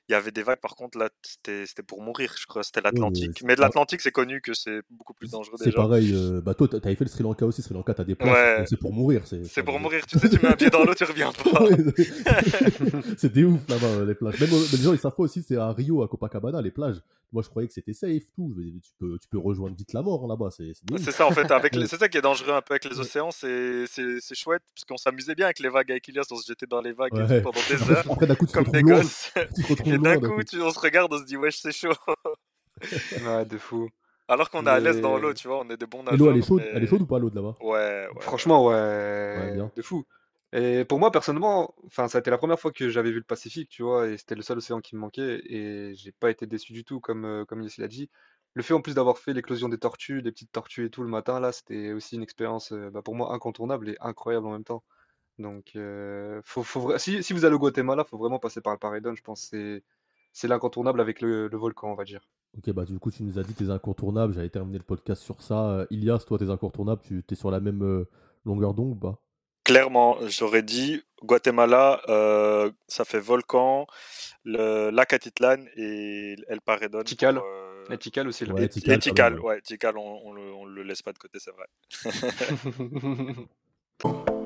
Il y avait des vagues, par contre, là, c'était pour mourir, je crois. C'était l'Atlantique. mais de l'Atlantique, c'est connu que c'est beaucoup plus dangereux déjà. C'est pareil. Euh, bah, toi, t'avais fait le Sri Lanka aussi. Sri Lanka, t'as des plages. C'est pour mourir. C'est pour mourir. Tu sais, tu mets un pied dans l'eau, tu reviens pas. c'est des ouf là-bas, euh, les plages. Même les gens, ils savent pas aussi, c'est à Rio, à Copacabana, les plages. Moi, je croyais que c'était safe, tout. Tu peux, tu peux rejoindre vite la mort hein, là-bas. C'est ça, en fait. C'est ça qui est dangereux un peu avec les océans. C'est chouette, parce qu'on s'amusait bien avec les vagues avec Ilias. On se jetait dans les vagues pendant des heures. Après, d'un coup, tu comme des gosses. et d'un coup, tu, on se regarde, on se dit, wesh, c'est chaud. ouais, de fou. Alors qu'on est à l'aise dans l'eau, tu vois, on est des bons nageurs. l'eau, elle est chaude, mais- elle est chaude ou pas l'eau de là-bas? Ouais, ouais. Franchement, ouais, bien. de fou. Et pour moi, personnellement, enfin, ça a été la première fois que j'avais vu le Pacifique, tu vois, et c'était le seul océan qui me manquait, et j'ai pas été déçu du tout, comme, euh, comme Yassine l'a dit. Le fait en plus d'avoir fait l'éclosion des tortues, des petites tortues et tout le matin, là, c'était aussi une expérience, euh, bah, pour moi, incontournable et incroyable en même temps. Donc, euh, faut, faut vra- si, si vous allez au Guatemala, faut vraiment passer par le Paredon, je pense, que c'est, c'est l'incontournable avec le, le volcan, on va dire. Ok, bah du coup, tu nous as dit tes incontournables. J'avais terminé le podcast sur ça. Euh, Ilias, toi, tes incontournables, tu es sur la même euh, longueur d'onde ou pas? Clairement, j'aurais dit Guatemala, euh, ça fait volcan, le lac Atitlan et El Paredon. pour, Tikal. euh, Et Tikal aussi, là. Ouais, et- Tikal, et quand Tikal, même, ouais, Tikal, on, on le, on le laisse pas de côté, c'est vrai.